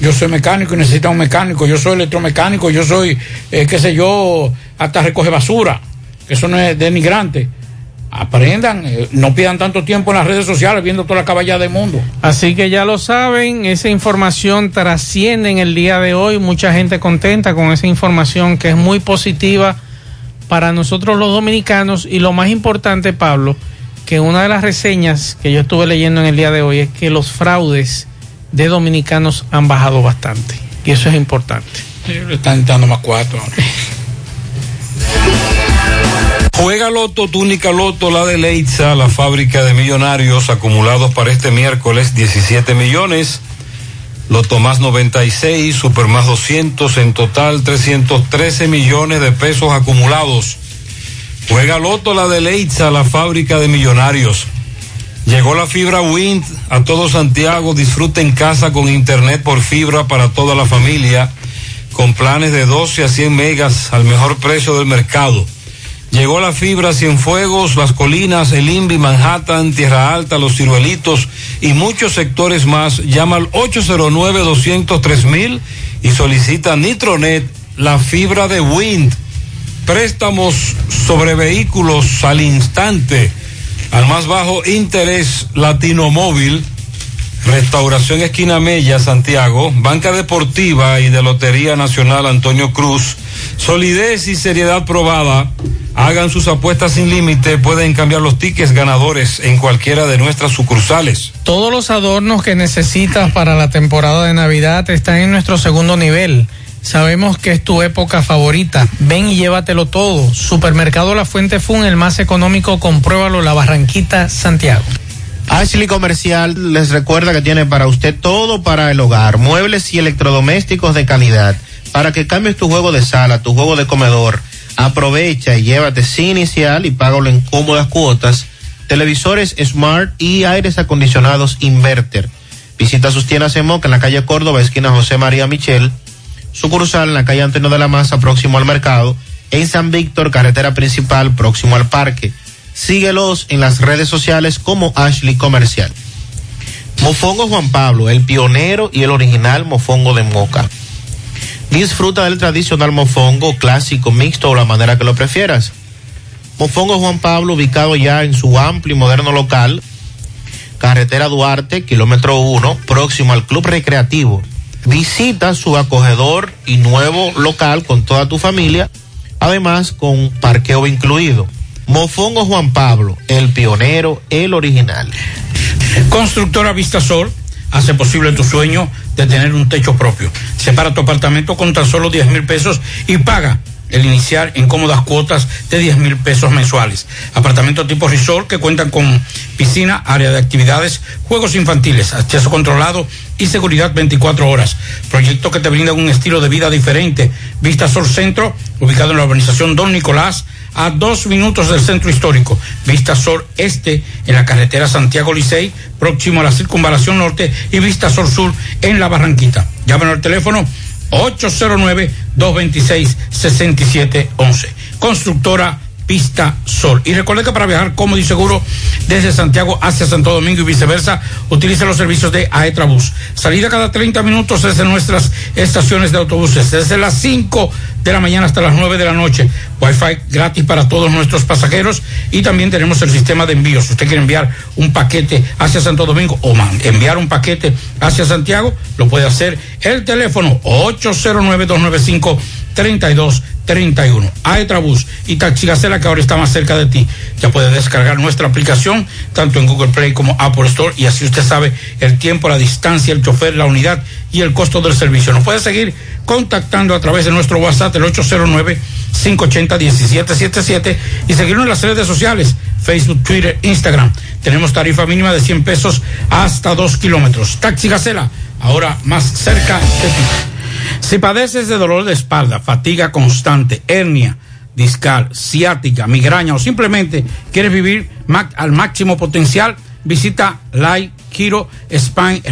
Yo soy mecánico y necesito un mecánico. Yo soy electromecánico. Yo soy, eh, qué sé yo, hasta recoge basura. Eso no es denigrante. Aprendan, eh, no pierdan tanto tiempo en las redes sociales viendo toda la caballada del mundo. Así que ya lo saben, esa información trasciende en el día de hoy, mucha gente contenta con esa información que es muy positiva para nosotros los dominicanos y lo más importante, Pablo, que una de las reseñas que yo estuve leyendo en el día de hoy es que los fraudes de dominicanos han bajado bastante y eso es importante. Le están dando más cuatro. Juega Loto, túnica Loto, la de Leitza, la fábrica de millonarios acumulados para este miércoles 17 millones. Loto más 96, Super más 200, en total 313 millones de pesos acumulados. Juega Loto, la de Leitza, la fábrica de millonarios. Llegó la fibra Wind a todo Santiago. Disfruta en casa con internet por fibra para toda la familia. con planes de 12 a 100 megas al mejor precio del mercado. Llegó la fibra Cienfuegos, Las Colinas, El Invi, Manhattan, Tierra Alta, Los Ciruelitos y muchos sectores más. Llama al 809-203 y solicita Nitronet, la fibra de Wind. Préstamos sobre vehículos al instante, al más bajo interés Latino Móvil. Restauración Esquina Mella, Santiago, Banca Deportiva y de Lotería Nacional Antonio Cruz. Solidez y seriedad probada. Hagan sus apuestas sin límite. Pueden cambiar los tickets ganadores en cualquiera de nuestras sucursales. Todos los adornos que necesitas para la temporada de Navidad están en nuestro segundo nivel. Sabemos que es tu época favorita. Ven y llévatelo todo. Supermercado La Fuente Fun, el más económico, compruébalo, La Barranquita, Santiago. Ashley Comercial les recuerda que tiene para usted todo para el hogar, muebles y electrodomésticos de calidad. Para que cambies tu juego de sala, tu juego de comedor, aprovecha y llévate sin inicial y págalo en cómodas cuotas. Televisores Smart y aires acondicionados Inverter. Visita sus tiendas en Moca en la calle Córdoba, esquina José María Michel. Sucursal en la calle Antonio de la Maza, próximo al mercado. En San Víctor, carretera principal, próximo al parque. Síguelos en las redes sociales como Ashley Comercial. Mofongo Juan Pablo, el pionero y el original mofongo de Moca. Disfruta del tradicional mofongo clásico, mixto o la manera que lo prefieras. Mofongo Juan Pablo, ubicado ya en su amplio y moderno local, carretera Duarte, kilómetro 1, próximo al Club Recreativo. Visita su acogedor y nuevo local con toda tu familia, además con parqueo incluido. Mofongo Juan Pablo, el pionero, el original. Constructora Vistasol hace posible tu sueño de tener un techo propio. Separa tu apartamento con tan solo 10 mil pesos y paga el iniciar en cómodas cuotas de 10 mil pesos mensuales. Apartamento tipo resort que cuentan con piscina, área de actividades, juegos infantiles, acceso controlado y seguridad 24 horas. Proyecto que te brinda un estilo de vida diferente. Vista Sol Centro, ubicado en la urbanización Don Nicolás, a dos minutos del centro histórico. Vista Sol Este, en la carretera Santiago Licey, próximo a la circunvalación norte, y Vista Sol Sur, en la Barranquita. Llámenos al teléfono 809-226-6711. Constructora Pista Sol. Y recuerde que para viajar cómodo y seguro desde Santiago hacia Santo Domingo y viceversa, utilice los servicios de Aetrabús. Salida cada 30 minutos desde nuestras estaciones de autobuses, desde las 5 de la mañana hasta las 9 de la noche. Wi-Fi gratis para todos nuestros pasajeros y también tenemos el sistema de envíos. Si usted quiere enviar un paquete hacia Santo Domingo o enviar un paquete hacia Santiago, lo puede hacer. El teléfono 809-295-3231. Aetrabús y Taxi Gacela, que ahora está más cerca de ti. Ya puede descargar nuestra aplicación, tanto en Google Play como Apple Store, y así usted sabe el tiempo, la distancia, el chofer, la unidad y el costo del servicio. Nos puede seguir contactando a través de nuestro WhatsApp, el 809-580-1777, y seguirnos en las redes sociales, Facebook, Twitter, Instagram. Tenemos tarifa mínima de 100 pesos hasta 2 kilómetros. Taxi Gacela, ahora más cerca de ti. Si padeces de dolor de espalda, fatiga constante, hernia, discal, ciática, migraña o simplemente quieres vivir al máximo potencial, visita Light Kiro Spine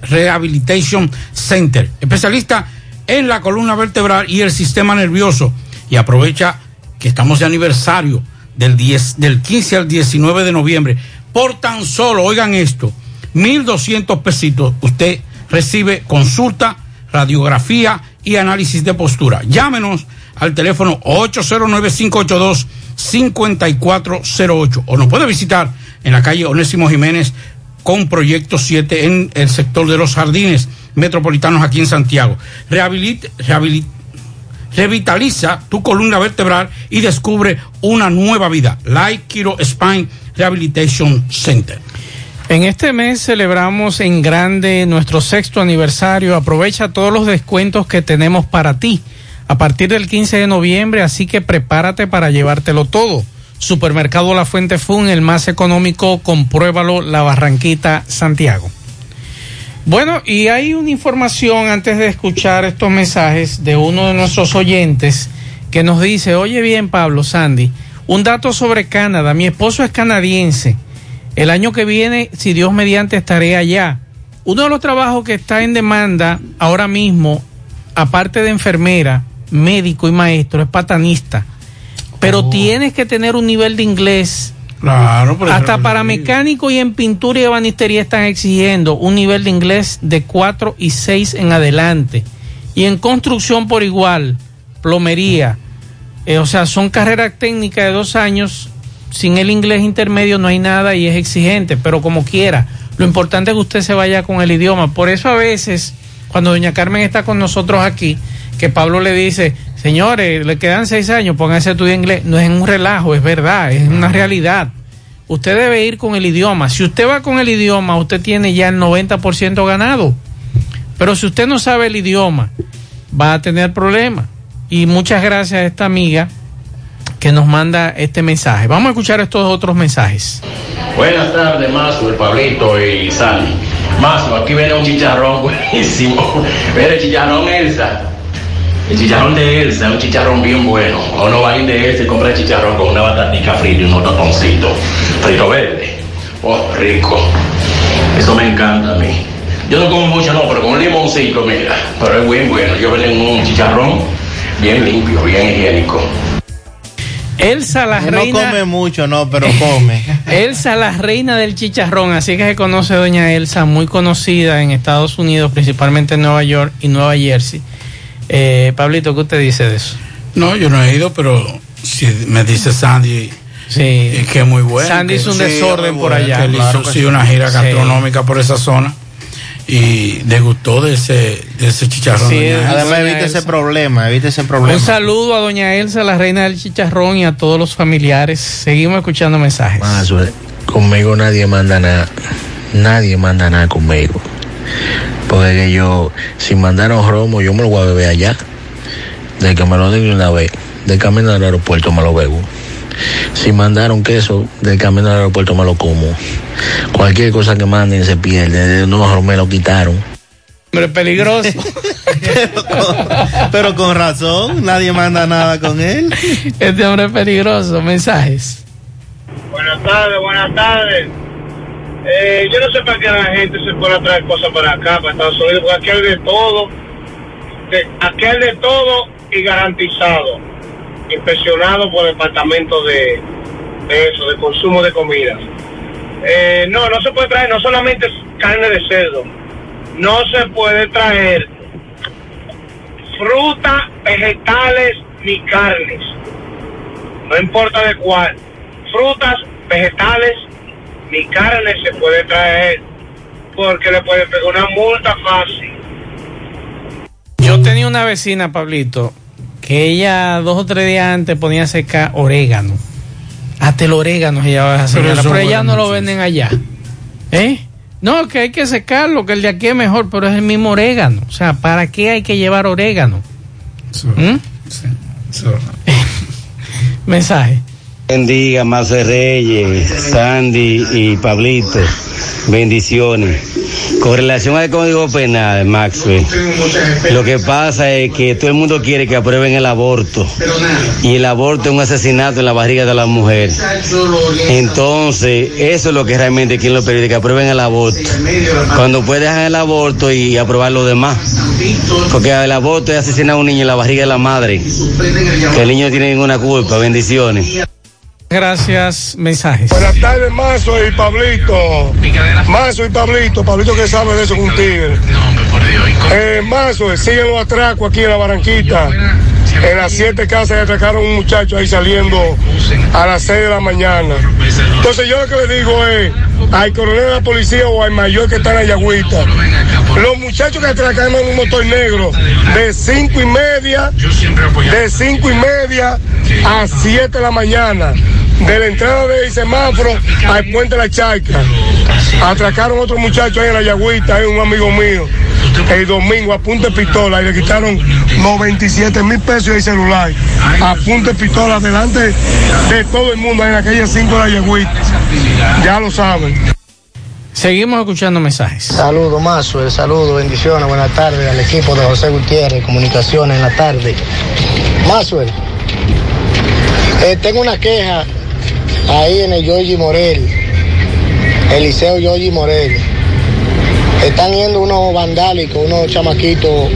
Rehabilitation Center, especialista en la columna vertebral y el sistema nervioso. Y aprovecha que estamos de aniversario del, 10, del 15 al 19 de noviembre. Por tan solo, oigan esto, 1.200 pesitos, usted recibe consulta, radiografía y análisis de postura. Llámenos al teléfono 809-582-5408 o nos puede visitar en la calle Onésimo Jiménez con Proyecto 7 en el sector de los jardines metropolitanos aquí en Santiago. Rehabilit, rehabilit, revitaliza tu columna vertebral y descubre una nueva vida. Like Kiro Spine Rehabilitation Center. En este mes celebramos en grande nuestro sexto aniversario. Aprovecha todos los descuentos que tenemos para ti a partir del 15 de noviembre, así que prepárate para llevártelo todo. Supermercado La Fuente Fun, el más económico, compruébalo, La Barranquita, Santiago. Bueno, y hay una información antes de escuchar estos mensajes de uno de nuestros oyentes que nos dice, oye bien Pablo Sandy, un dato sobre Canadá, mi esposo es canadiense, el año que viene, si Dios mediante, estaré allá. Uno de los trabajos que está en demanda ahora mismo aparte de enfermera, médico y maestro, es patanista. Pero tienes que tener un nivel de inglés. Claro, Hasta para digo. mecánico y en pintura y ebanistería están exigiendo un nivel de inglés de 4 y 6 en adelante. Y en construcción por igual, plomería. Eh, o sea, son carreras técnicas de dos años. Sin el inglés intermedio no hay nada y es exigente, pero como quiera. Lo importante es que usted se vaya con el idioma. Por eso a veces, cuando doña Carmen está con nosotros aquí, que Pablo le dice, señores, le quedan seis años, pónganse a estudiar inglés. No es un relajo, es verdad, es una realidad. Usted debe ir con el idioma. Si usted va con el idioma, usted tiene ya el 90% ganado. Pero si usted no sabe el idioma, va a tener problemas. Y muchas gracias a esta amiga que nos manda este mensaje. Vamos a escuchar estos otros mensajes. Buenas tardes, Mazo, el Pablito y Sandy. Mazo, aquí viene un chicharrón buenísimo. Mira el chicharrón Elsa. El chicharrón de Elsa, un chicharrón bien bueno. O no va a ir de Elsa y compra el chicharrón con una batatica frita y unos totoncitos. Frito verde. Oh, rico. Eso me encanta a mí. Yo no como mucho, no, pero con un limoncito, mira. Pero es bien bueno. Yo venden un chicharrón bien limpio, bien higiénico. Elsa, la No reina. come mucho, no, pero come. Elsa, la reina del chicharrón, así que se conoce doña Elsa, muy conocida en Estados Unidos, principalmente en Nueva York y Nueva Jersey. Eh, Pablito, ¿qué usted dice de eso? No, yo no he ido, pero si me dice Sandy eh, que es muy bueno. Sandy hizo un Sí, desorden por allá. que él Claro hizo que sí, sí. una gira Sí. gastronómica por esa zona y degustó de ese, de ese chicharrón. Sí. Además, evita ese problema, evita ese problema. Un saludo a doña Elsa, la reina del chicharrón, y a todos los familiares. Seguimos escuchando mensajes. Conmigo nadie manda nada. Nadie manda nada conmigo. Porque que yo, si mandaron romo, yo me lo voy a beber allá. De que me lo den de una vez. De camino al aeropuerto me lo bebo. Si mandaron queso, del camino al aeropuerto me lo como. Cualquier cosa que manden se pierde. De no, me lo quitaron. Hombre, peligroso. Pero con razón, nadie manda nada con él. Este hombre es peligroso. Mensajes. Buenas tardes, buenas tardes. Eh, yo no sé para qué la gente se pone traer cosas para acá, para Estados Unidos, porque hay de todo. de- de todo y garantizado. Inspeccionado por el departamento de, de eso, de consumo de comida. Eh, no, no se puede traer, no solamente carne de cerdo. No se puede traer fruta, vegetales ni carnes. No importa de cuál. Frutas, vegetales ni carne se puede traer porque le puede pegar una multa fácil. Yo tenía una vecina, Pablito, que ella dos o tres días antes ponía a secar orégano. Hasta el orégano se llevaba esa Pero pero ella no lo venden allá. ¿Eh? No, que hay que secarlo, que el de aquí es mejor, pero es el mismo orégano. O sea, ¿para qué hay que llevar orégano? ¿Mm? Mensaje. Bendiga, Mazo Reyes, Sandy y Pablito. Bendiciones. Con relación al Código Penal, Maxwell, lo que pasa es que todo el mundo quiere que aprueben el aborto. Y el aborto es un asesinato en la barriga de la mujer. Entonces, eso es lo que realmente quieren los periodistas, que aprueben el aborto. Cuando pueden dejar el aborto y aprobar lo demás. Porque el aborto es asesinar a un niño en la barriga de la madre. Que el niño no tiene ninguna culpa. Bendiciones. Gracias, mensajes. Buenas tardes, Mazo y Pablito. Mazo y Pablito, Pablito que sabe de eso con un tigre. Eh, Mazo, siguen los atracos aquí en la Barranquita. En las siete casas atracaron un muchacho ahí saliendo a las seis de la mañana. Entonces yo lo que le digo es al coronel de la policía o al mayor que está en Ayagüita, los muchachos que atracaron en un motor negro de cinco y media, de cinco y media a siete de la mañana, de la entrada del semáforo al puente de la charca. Atracaron otro muchacho ahí en la Yagüita, ahí un amigo mío, el domingo a punta de pistola y le quitaron 97 mil pesos el celular. A punta de pistola delante de todo el mundo en aquellas cinco de la Yagüita. Ya lo saben. Seguimos escuchando mensajes. Saludos, Mazo, saludos, bendiciones, buenas tardes al equipo de José Gutiérrez, Comunicaciones en la tarde. Mazo, eh, tengo una queja ahí en el Yogi Morel, el Liceo Yogi Morel. Están yendo unos vandálicos, unos chamaquitos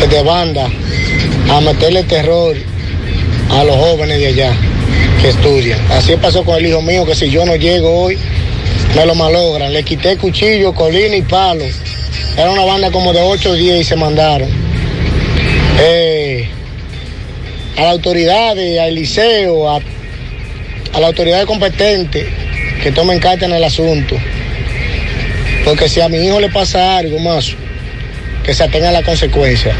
que de banda a meterle terror a los jóvenes de allá que estudian. Así pasó con el hijo mío, que si yo no llego hoy, me lo malogran. Le quité cuchillo, colina y palo. Era una banda como de 8 o 10 y se mandaron. Eh, a la autoridad, al liceo, a, a la autoridad competente que tomen carta en el asunto. Porque si a mi hijo le pasa algo más, que se atenga a la consecuencia.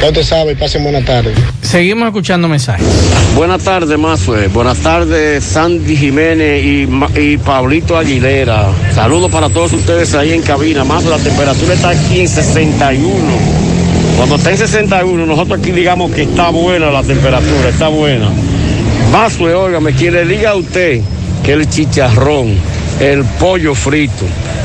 Ya usted sabe, pasen buena tarde. Seguimos escuchando mensajes. Buenas tardes, Mazue. Buenas tardes, Sandy Jiménez y, y Pablito Aguilera. Saludos para todos ustedes ahí en cabina. Más la temperatura está aquí en 61. Cuando está en 61, nosotros aquí digamos que está buena la temperatura, está buena. Mazue, óigame, quien le diga a usted que el chicharrón, el pollo frito,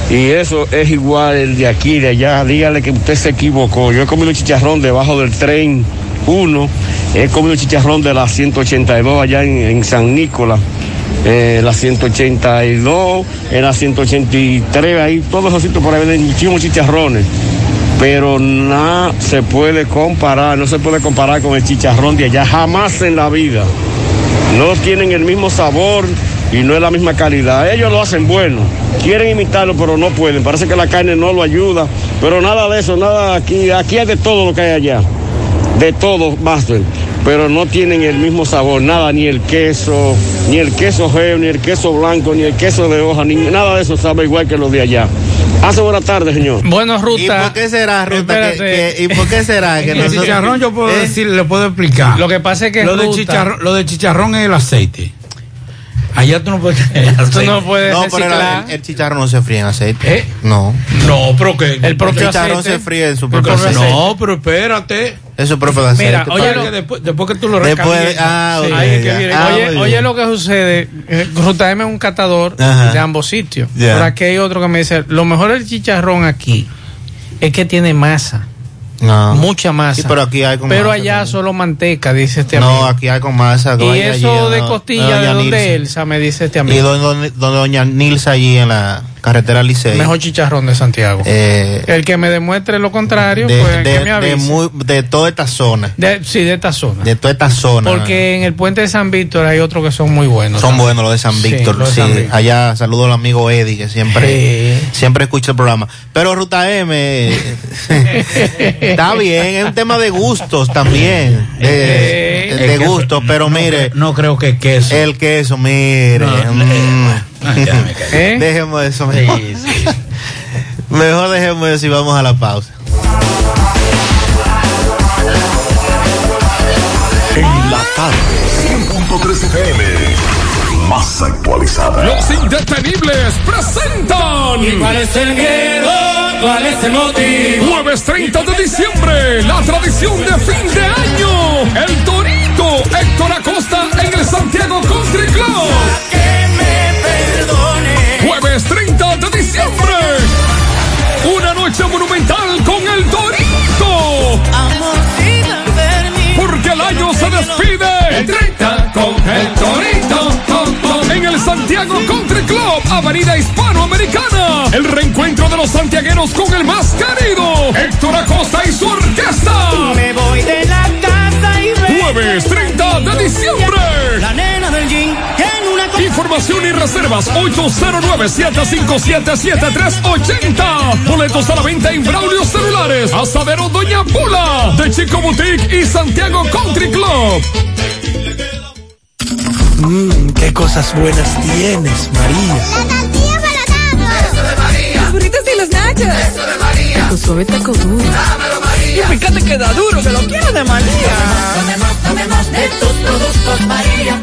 y eso es igual el de aquí, de allá, dígale que usted se equivocó. Yo he comido chicharrón debajo del tren 1, he comido chicharrón de la 182 allá en, en San Nicolás. eh, la 182, en la 183, ahí todos esos sitios por ahí venden muchísimos chicharrones pero nada se puede comparar, no se puede comparar con el chicharrón de allá, jamás en la vida. No tienen el mismo sabor y no es la misma calidad. Ellos lo hacen bueno, quieren imitarlo, pero no pueden. Parece que la carne no lo ayuda, pero nada de eso, nada aquí, aquí hay de todo lo que hay allá, de todo, Master. Pero no tienen el mismo sabor, nada, ni el queso, ni el queso geo, ni el queso blanco, ni el queso de hoja, ni nada de eso sabe igual que los de allá. Hace buena tarde, señor. Bueno, Ruta. ¿Y por qué será, Ruta? que- que- ¿Y por qué será que el nosotros- chicharrón yo puedo ¿Eh? decir, le puedo explicar. Lo que pasa es que lo de Ruta- chicharrón, lo de chicharrón es el aceite. Allá tú no puedes Tú no puedes No, pero el, el chicharrón no se fríe en aceite. No. No, pero que El propio chicharrón aceite. se fríe en su propio aceite. No, pero espérate. Es su propio aceite. Mira, oye, que- Que después, después que tú lo Después, ah, Sí. Ah, oye, oye lo que sucede. eh, Ruta M es un catador Ajá. de ambos sitios. Ya. Por aquí hay otro que me dice, lo mejor del chicharrón aquí es que tiene masa. No. Mucha masa. Sí, pero aquí hay con Pero masa allá solo manteca, dice este No, amigo. aquí hay con masa. y eso allí, de ¿no? costilla, Doña ¿de dónde Nilsa. Elsa? Me dice este Y amigo. donde, donde, donde doña Nilsa allí en la carretera Licey. Mejor chicharrón de Santiago. Eh, El que me demuestre lo contrario, de, pues de, que me avise. de, muy- de toda esta zona. De- sí, de esta zona. De toda esta zona. Porque en el puente de San Víctor hay otros que son muy buenos. Son buenos los de San Víctor. Sí, San Víctor. allá saludo al amigo Eddie que siempre, siempre escucha el programa. Pero Ruta M está bien, es un tema de gustos también. De, Eh, gusto, pero no mire. no creo que queso. El queso, mire. mm. ¿Eh? Dejemos eso mejor. Mejor dejemos eso y vamos a la pausa. En la tarde, 100.3 FM, más actualizada. Los indetenibles presentan. ¿Y cuál es el miedo? ¿Cuál es el motivo? Jueves 30 de diciembre, la tradición de fin de año. El Torito Héctor Acosta en el Santiago Country Club. Que me perdone. Jueves 30 de diciembre. Una noche monumental con el enfermito. Porque el año se despide. El 30 con el Torito. En el Santiago Country Club, Avenida Hispanoamericana. El reencuentro de los santiagueros con el más querido. Héctor Acosta y su orquesta. Me voy de la casa y Jueves 30 de diciembre. La nena del jean Información y reservas 809-757-7380. Boletos a la venta en Braulio Celulares, Asadero Doña Pula, de Chico Boutique y Santiago Country Club. Mmm, qué cosas buenas tienes, María. La tortilla para Eso de María. Los burritos y los nachos. Eso de María. Tu suave taco duro. Dámelo, María. Y fíjate que da duro, que lo quiero de María. Tomemos, tomemos de tus productos María.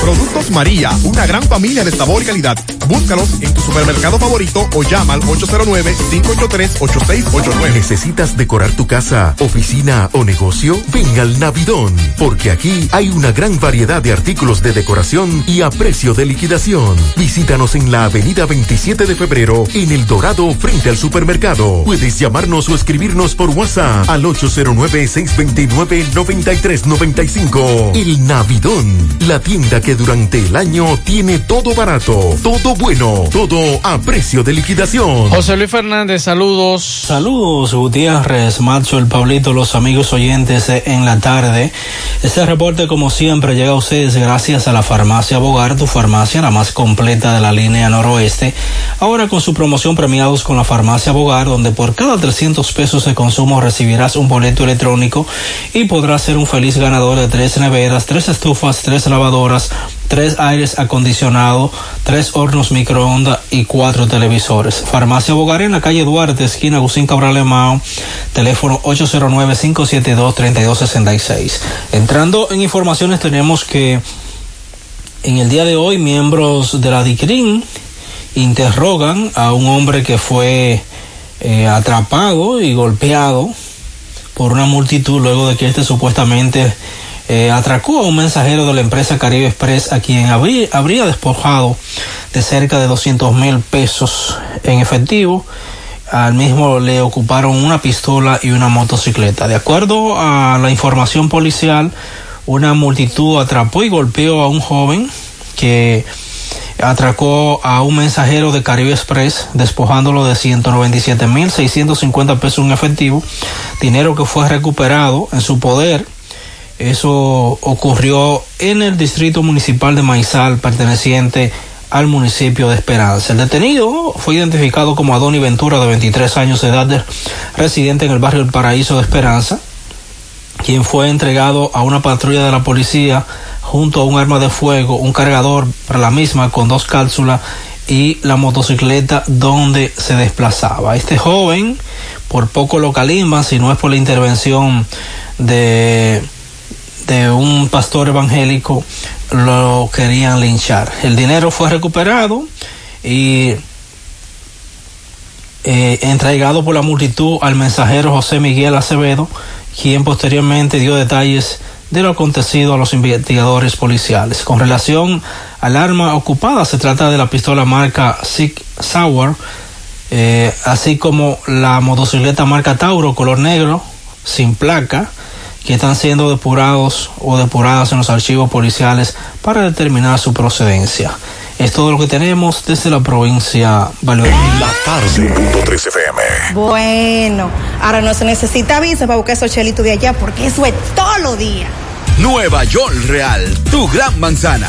Productos María, una gran familia de sabor y calidad. Búscalos en tu supermercado favorito o llama al 809-583-8689. ¿Necesitas decorar tu casa, oficina o negocio? Ven al Navidón, porque aquí hay una gran variedad de artículos de decoración y a precio de liquidación. Visítanos en la avenida 27 de febrero, en El Dorado, frente al supermercado. Puedes llamarnos o escribirnos por WhatsApp al 809-629-9395. El Navidón, la tienda que durante el año tiene todo barato, todo bueno, todo a precio de liquidación. José Luis Fernández, saludos. Saludos, Gutiérrez, Macho, el Pablito, los amigos oyentes en la tarde. Este reporte, como siempre, llega a ustedes gracias a la farmacia Bogar, tu farmacia, la más completa de la línea noroeste. Ahora con su promoción premiados con la farmacia Bogar, donde por cada 300 pesos de consumo recibirás un boleto electrónico y podrás ser un feliz ganador de tres neveras, tres estufas, tres lavadoras, tres aires acondicionados, tres hornos microondas y cuatro televisores. Farmacia Bogar en la calle Duarte, esquina Agustín Cabral Mao, teléfono 809-572-3266. Entrando en informaciones tenemos que en el día de hoy miembros de la DICRIN interrogan a un hombre que fue eh, atrapado y golpeado por una multitud luego de que este supuestamente eh, atracó a un mensajero de la empresa Caribe Express a quien habría, habría despojado de cerca de 200 mil pesos en efectivo. Al mismo le ocuparon una pistola y una motocicleta. De acuerdo a la información policial, una multitud atrapó y golpeó a un joven que atracó a un mensajero de Caribe Express despojándolo de 197 mil 650 pesos en efectivo, dinero que fue recuperado en su poder. Eso ocurrió en el distrito municipal de Maizal, perteneciente al municipio de Esperanza. El detenido fue identificado como Adoni Ventura, de 23 años de edad, residente en el barrio El Paraíso de Esperanza, quien fue entregado a una patrulla de la policía junto a un arma de fuego, un cargador para la misma con dos cápsulas y la motocicleta donde se desplazaba. Este joven, por poco lo calimba, si no es por la intervención de, de un pastor evangélico, lo querían linchar. El dinero fue recuperado y eh, entregado por la multitud al mensajero José Miguel Acevedo, quien posteriormente dio detalles de lo acontecido a los investigadores policiales. Con relación al arma ocupada, se trata de la pistola marca Sig Sauer, eh, así como la motocicleta marca Tauro color negro, sin placa, que están siendo depurados o depuradas en los archivos policiales para determinar su procedencia. Es todo lo que tenemos desde la provincia Valverde. La tarde. 3 FM. Bueno, ahora no se necesita visa para buscar esos chelitos de allá porque eso es todo lo día. Nueva York Real, tu gran manzana.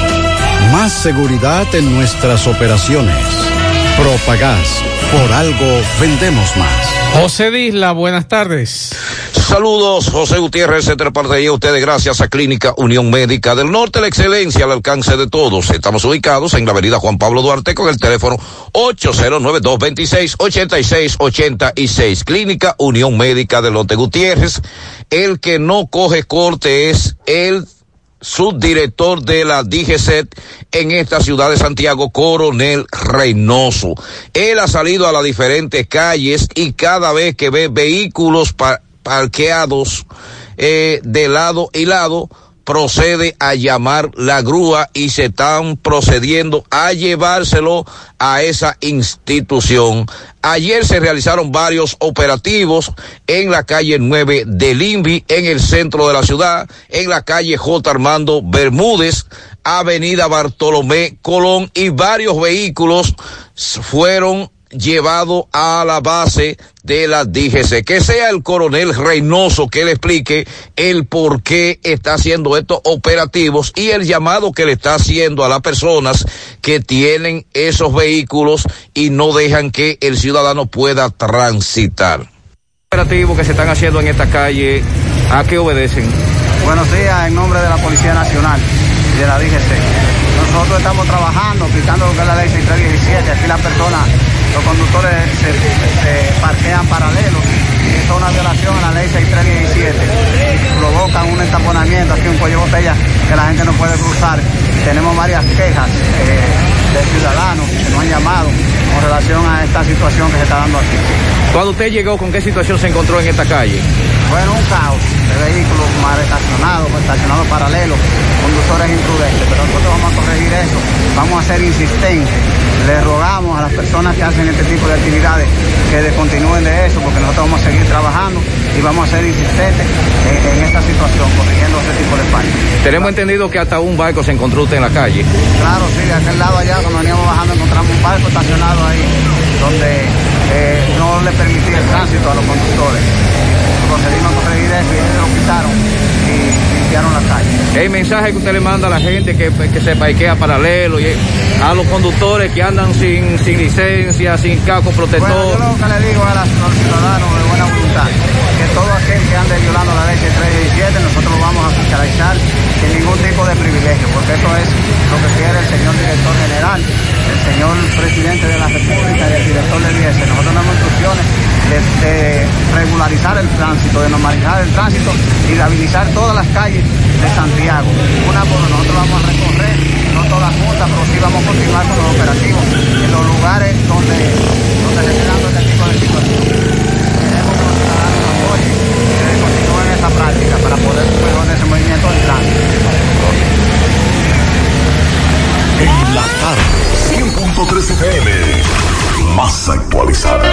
Más seguridad en nuestras operaciones. Propagás. Por algo vendemos más. José Disla, buenas tardes. Saludos, José Gutiérrez, entre parte a ustedes gracias a Clínica Unión Médica del Norte, la excelencia al alcance de todos. Estamos ubicados en la avenida Juan Pablo Duarte con el teléfono 809-226-8686. Clínica Unión Médica del Norte Gutiérrez. El que no coge corte es el subdirector de la DGCET en esta ciudad de Santiago, Coronel Reynoso. Él ha salido a las diferentes calles y cada vez que ve vehículos pa parqueados eh, de lado y lado, procede a llamar la grúa y se están procediendo a llevárselo a esa institución. Ayer se realizaron varios operativos en la calle 9 del INVI, en el centro de la ciudad, en la calle J. Armando Bermúdez, Avenida Bartolomé Colón y varios vehículos fueron llevados a la base de la DGC. Que sea el coronel Reynoso que le explique el por qué está haciendo estos operativos y el llamado que le está haciendo a las personas que tienen esos vehículos y no dejan que el ciudadano pueda transitar. Operativos que se están haciendo en esta calle, ¿a qué obedecen? Buenos días, en nombre de la Policía Nacional la DGC. Nosotros estamos trabajando, aplicando lo que es la ley 6317. Aquí las personas, los conductores se, parquean paralelos. Y eso es una violación a la ley 6317. Provocan un entaponamiento, aquí un cuello de botella que la gente no puede cruzar. Tenemos varias quejas eh, de ciudadanos que nos han llamado con relación a esta situación que se está dando aquí. Cuando usted llegó, ¿con qué situación se encontró en esta calle? Bueno, un caos de vehículos mal estacionados, estacionados paralelos, conductores imprudentes, pero nosotros vamos a corregir eso, vamos a ser insistentes, le rogamos a las personas que hacen este tipo de actividades que descontinúen de eso, porque nosotros vamos a seguir trabajando y vamos a ser insistentes en, en esta situación, corrigiendo ese tipo de fallas. Tenemos entendido que hasta un barco se encontró usted en la calle. Claro, sí, de aquel lado allá, cuando veníamos bajando, encontramos un barco estacionado ahí, donde eh, no le permitía el tránsito a los conductores. Procedimos a corregir eso y ellos lo quitaron y limpiaron la calle. El mensaje que usted le manda a la gente que, que se parquea paralelo y a los conductores que andan sin, sin licencia, sin casco protector. Bueno, yo lo que le digo a, las, a los ciudadanos de buena voluntad, que todo aquel que ande violando la ley 317, nosotros lo vamos a fiscalizar sin ningún tipo de privilegio, porque esto es lo que quiere el señor director general, el señor presidente de la República y el director del IES. Nosotros tenemos instrucciones de, regularizar el tránsito, de normalizar el tránsito y de habilitar todas las calles de Santiago. Una por una, nosotros vamos a recorrer, no todas juntas, pero sí vamos a continuar con los operativos en los lugares donde, donde se esté dando este tipo de situaciones. Queremos que continúen esa práctica para poder mejorar ese movimiento del tránsito. En la tarde, 100.3 FM, más actualizada.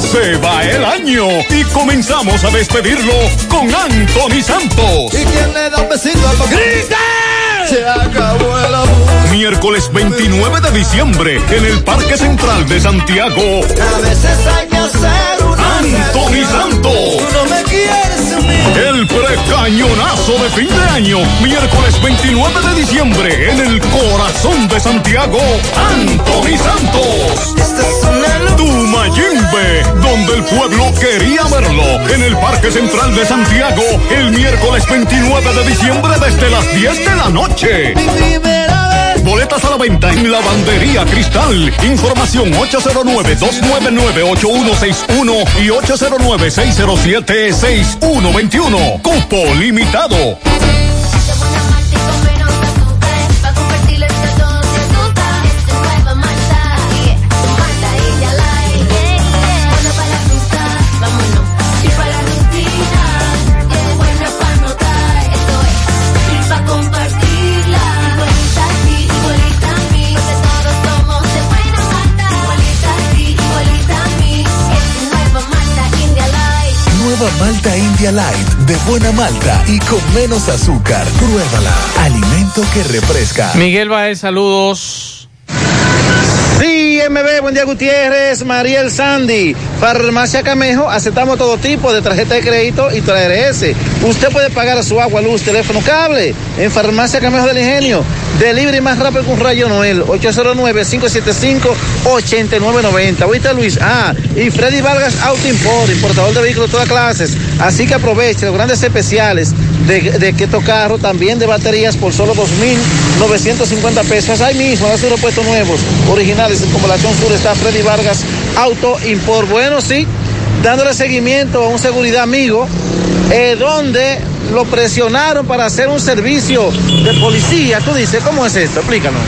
Se va el año y comenzamos a despedirlo con Anthony Santos. ¿Y quién le da un besito al papá? Se acabó el amor. Miércoles 29 de diciembre en el Parque Central de Santiago. A veces hay que hacer una Anthony Santos. Tú no me quieres a. El precañonazo de fin de año, miércoles 29 de diciembre, en el corazón de Santiago, Anthony Santos. Tumayimbe, donde el pueblo quería verlo, en el Parque Central de Santiago, el miércoles 29 de diciembre desde las 10 de la noche. Boletas a la venta en Lavandería Cristal. Información 809-299-8161 y 809-607-6121. Cupo limitado. Malta India Light de buena malta y con menos azúcar. Pruébala. Alimento que refresca. Miguel Baez, saludos. Sí, MB, buen día Gutiérrez, Mariel Sandy, Farmacia Camejo, aceptamos todo tipo de tarjeta de crédito y TRS. Usted puede pagar su agua, luz, teléfono, cable en Farmacia Camejo del Ingenio. Delivery más rápido que un rayo Noel, 809-575-8990. Ahorita Luis, ah, y Freddy Vargas Auto Import, importador de vehículos de todas clases. Así que aproveche los grandes especiales de, de Keto Carro, también de baterías por solo 2.950 pesos. Ahí mismo, hace repuestos nuevos, originales, en Población Sur está Freddy Vargas Auto Import. Bueno, sí, dándole seguimiento a un seguridad amigo, eh, donde lo presionaron para hacer un servicio de policía. Tú dices, ¿cómo es esto? Explícanos.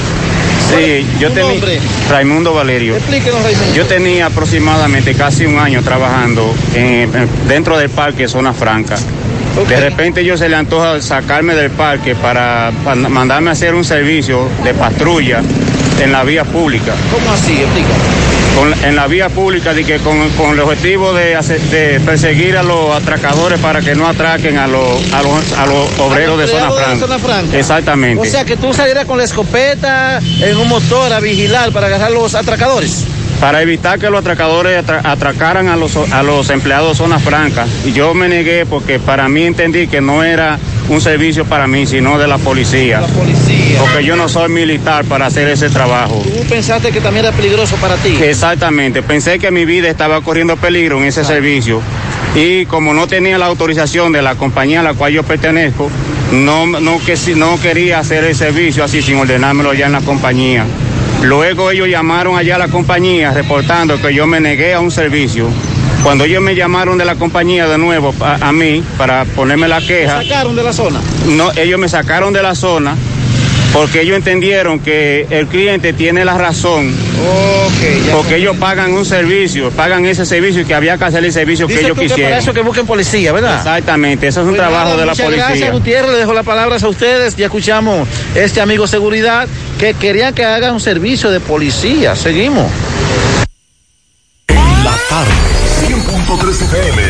Sí, yo ¿Tu tenía? Raimundo Valerio. Explíquenos, Raimundo. Yo tenía aproximadamente casi un año trabajando en- en- dentro del parque Zona Franca De repente ellos se le antoja sacarme del parque para, para mandarme a hacer un servicio de patrulla en la vía pública. ¿Cómo así? Explica. Con- en la vía pública de que con, con el objetivo de, hacer- de perseguir a los atracadores para que no atraquen a los, a los, a los obreros de zona empleados de franca. zona franca. Exactamente. O sea que tú salieras con la escopeta en un motor a vigilar para agarrar los atracadores. para evitar que los atracadores atra- atracaran a los, a los empleados de zona franca. Y yo me negué porque para mí entendí que no era un servicio para mí, sino de la policía. La policía. Porque yo no soy militar para hacer ese trabajo. Tú pensaste que también era peligroso para ti. Exactamente, pensé que mi vida estaba corriendo peligro en ese servicio y como no tenía la autorización de la compañía a la cual yo pertenezco, no, no, que, no quería hacer el servicio así sin ordenármelo allá en la compañía. Luego ellos llamaron allá a la compañía reportando que yo me negué a un servicio. Cuando ellos me llamaron de la compañía de nuevo a, a mí para ponerme la queja, sacaron de la zona? no, ellos me sacaron de la zona porque ellos entendieron que el cliente tiene la razón. porque ellos pagan un servicio, pagan ese servicio y que había que hacer el servicio que ellos tú que para eso que busquen policía, ¿verdad? Exactamente, eso es un Pues trabajo nada, de la policía. Gracias, Gutiérrez. Le dejo las palabras a ustedes. Ya escuchamos este amigo seguridad que querían que hagan un servicio de policía. Seguimos. 100.3 FM.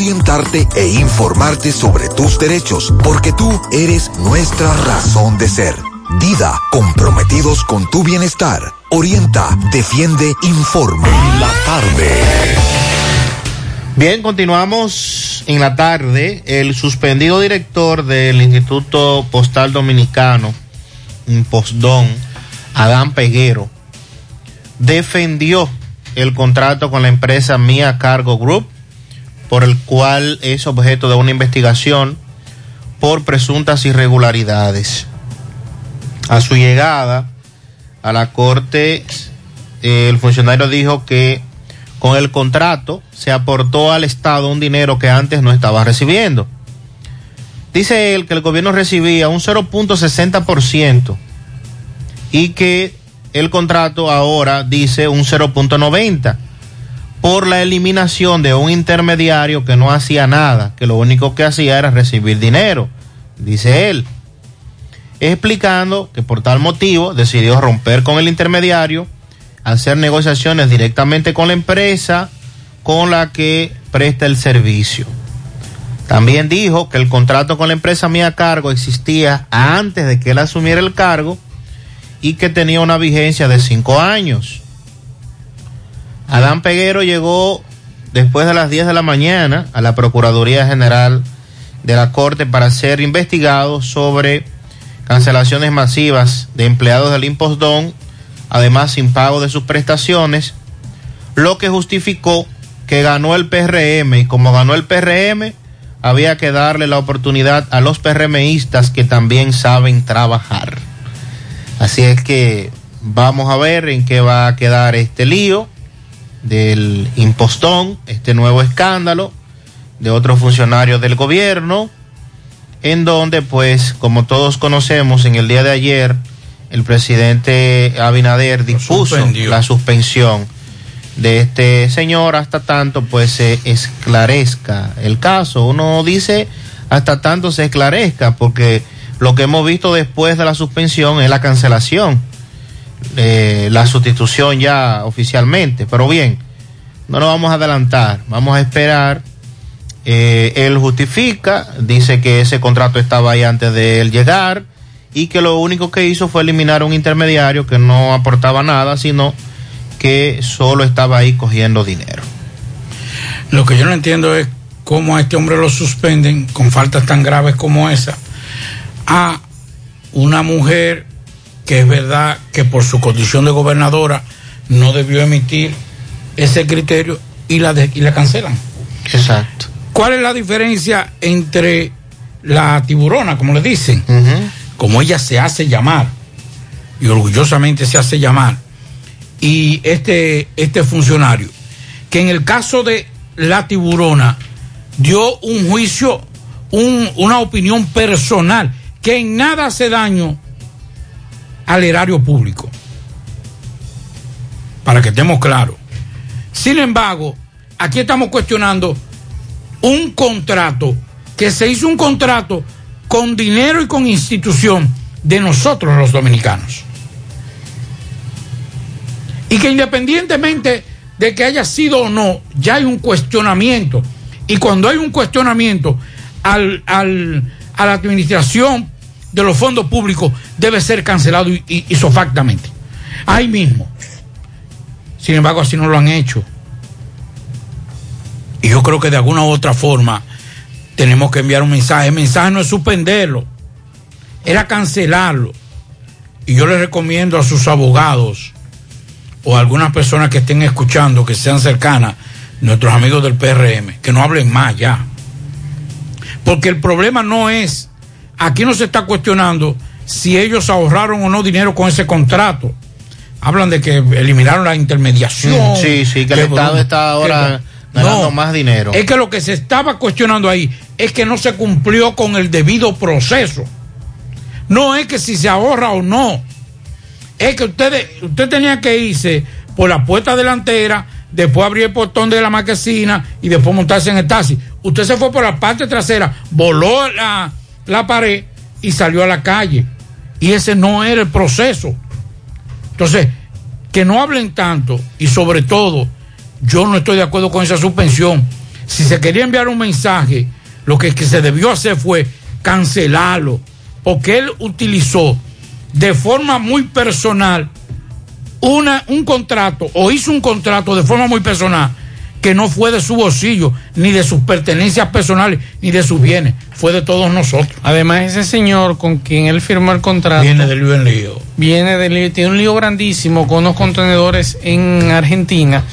orientarte e informarte sobre tus derechos, porque tú eres nuestra razón de ser. Dida, comprometidos con tu bienestar. Orienta, defiende, informa. La tarde. Bien, continuamos en la tarde. El suspendido director del Instituto Postal Dominicano, Postdon, Adán Peguero, defendió el contrato con la empresa Mía Cargo Group, por el cual es objeto de una investigación por presuntas irregularidades. A su llegada a la corte, eh, el funcionario dijo que con el contrato se aportó al Estado un dinero que antes no estaba recibiendo. Dice él que el gobierno recibía un 0.60% y que el contrato ahora dice un 0.90% por la eliminación de un intermediario que no hacía nada, que lo único que hacía era recibir dinero, dice él. Explicando que por tal motivo decidió romper con el intermediario, hacer negociaciones directamente con la empresa con la que presta el servicio. También dijo que el contrato con la empresa Mía Cargo existía antes de que él asumiera el cargo y que tenía una vigencia de cinco años. Adán Peguero llegó después de las 10 de la mañana a la Procuraduría General de la Corte para ser investigado sobre cancelaciones masivas de empleados del Impostón, además sin pago de sus prestaciones, lo que justificó que ganó el PRM y como ganó el PRM, había que darle la oportunidad a los PRMistas que también saben trabajar. Así es que vamos a ver en qué va a quedar este lío del impostón, este nuevo escándalo de otros funcionarios del gobierno, en donde pues como todos conocemos en el día de ayer el presidente Abinader dispuso la suspensión de este señor hasta tanto pues se esclarezca el caso. Uno dice hasta tanto se esclarezca porque lo que hemos visto después de la suspensión es la cancelación, eh, la sustitución ya oficialmente. Pero bien, no nos vamos a adelantar, vamos a esperar. Eh, él justifica, dice que ese contrato estaba ahí antes de él llegar y que lo único que hizo fue eliminar un intermediario que no aportaba nada, sino que solo estaba ahí cogiendo dinero. Lo que yo no entiendo es cómo a este hombre lo suspenden con faltas tan graves como esa a una mujer que es verdad que por su condición de gobernadora no debió emitir ese criterio y la, de, y la cancelan. Exacto. ¿Cuál es la diferencia entre la tiburona, como le dicen, como ella se hace llamar y orgullosamente se hace llamar, y este, este funcionario, que en el caso de la tiburona dio un juicio, un, una opinión personal, que en nada hace daño al erario público. Para que estemos claros. Sin embargo, aquí estamos cuestionando un contrato, que se hizo un contrato con dinero y con institución de nosotros los dominicanos. Y que independientemente de que haya sido o no, ya hay un cuestionamiento. Y cuando hay un cuestionamiento al, al, a la administración de los fondos públicos, debe ser cancelado y, isofactamente. Ahí mismo. Sin embargo, así no lo han hecho. Y yo creo que de alguna u otra forma tenemos que enviar un mensaje. El mensaje no es suspenderlo, era cancelarlo. Y yo les recomiendo a sus abogados o a algunas personas que estén escuchando, que sean cercanas, nuestros amigos del PRM, que no hablen más ya. Porque el problema no es, aquí no se está cuestionando si ellos ahorraron o no dinero con ese contrato. Hablan de que eliminaron la intermediación. Sí, sí, que, el Estado está ahora ganando no, más dinero. Es que lo que se estaba cuestionando ahí es que no se cumplió con el debido proceso. No es que si se ahorra o no. Es que ustedes, usted tenía que irse por la puerta delantera, después abrir el portón de la marquesina y después montarse en el taxi. Usted se fue por la parte trasera, voló la, la pared y salió a la calle. Y ese no era el proceso. Entonces, que no hablen tanto y sobre todo, yo no estoy de acuerdo con esa suspensión. Si se quería enviar un mensaje, lo que, que se debió hacer fue cancelarlo, porque él utilizó de forma muy personal una, un contrato o hizo un contrato de forma muy personal que no fue de su bolsillo, ni de sus pertenencias personales, ni de sus bienes, fue de todos nosotros. Además, ese señor con quien él firmó el contrato. Viene del lío en lío. Viene del lío, tiene un lío grandísimo con unos contenedores en Argentina.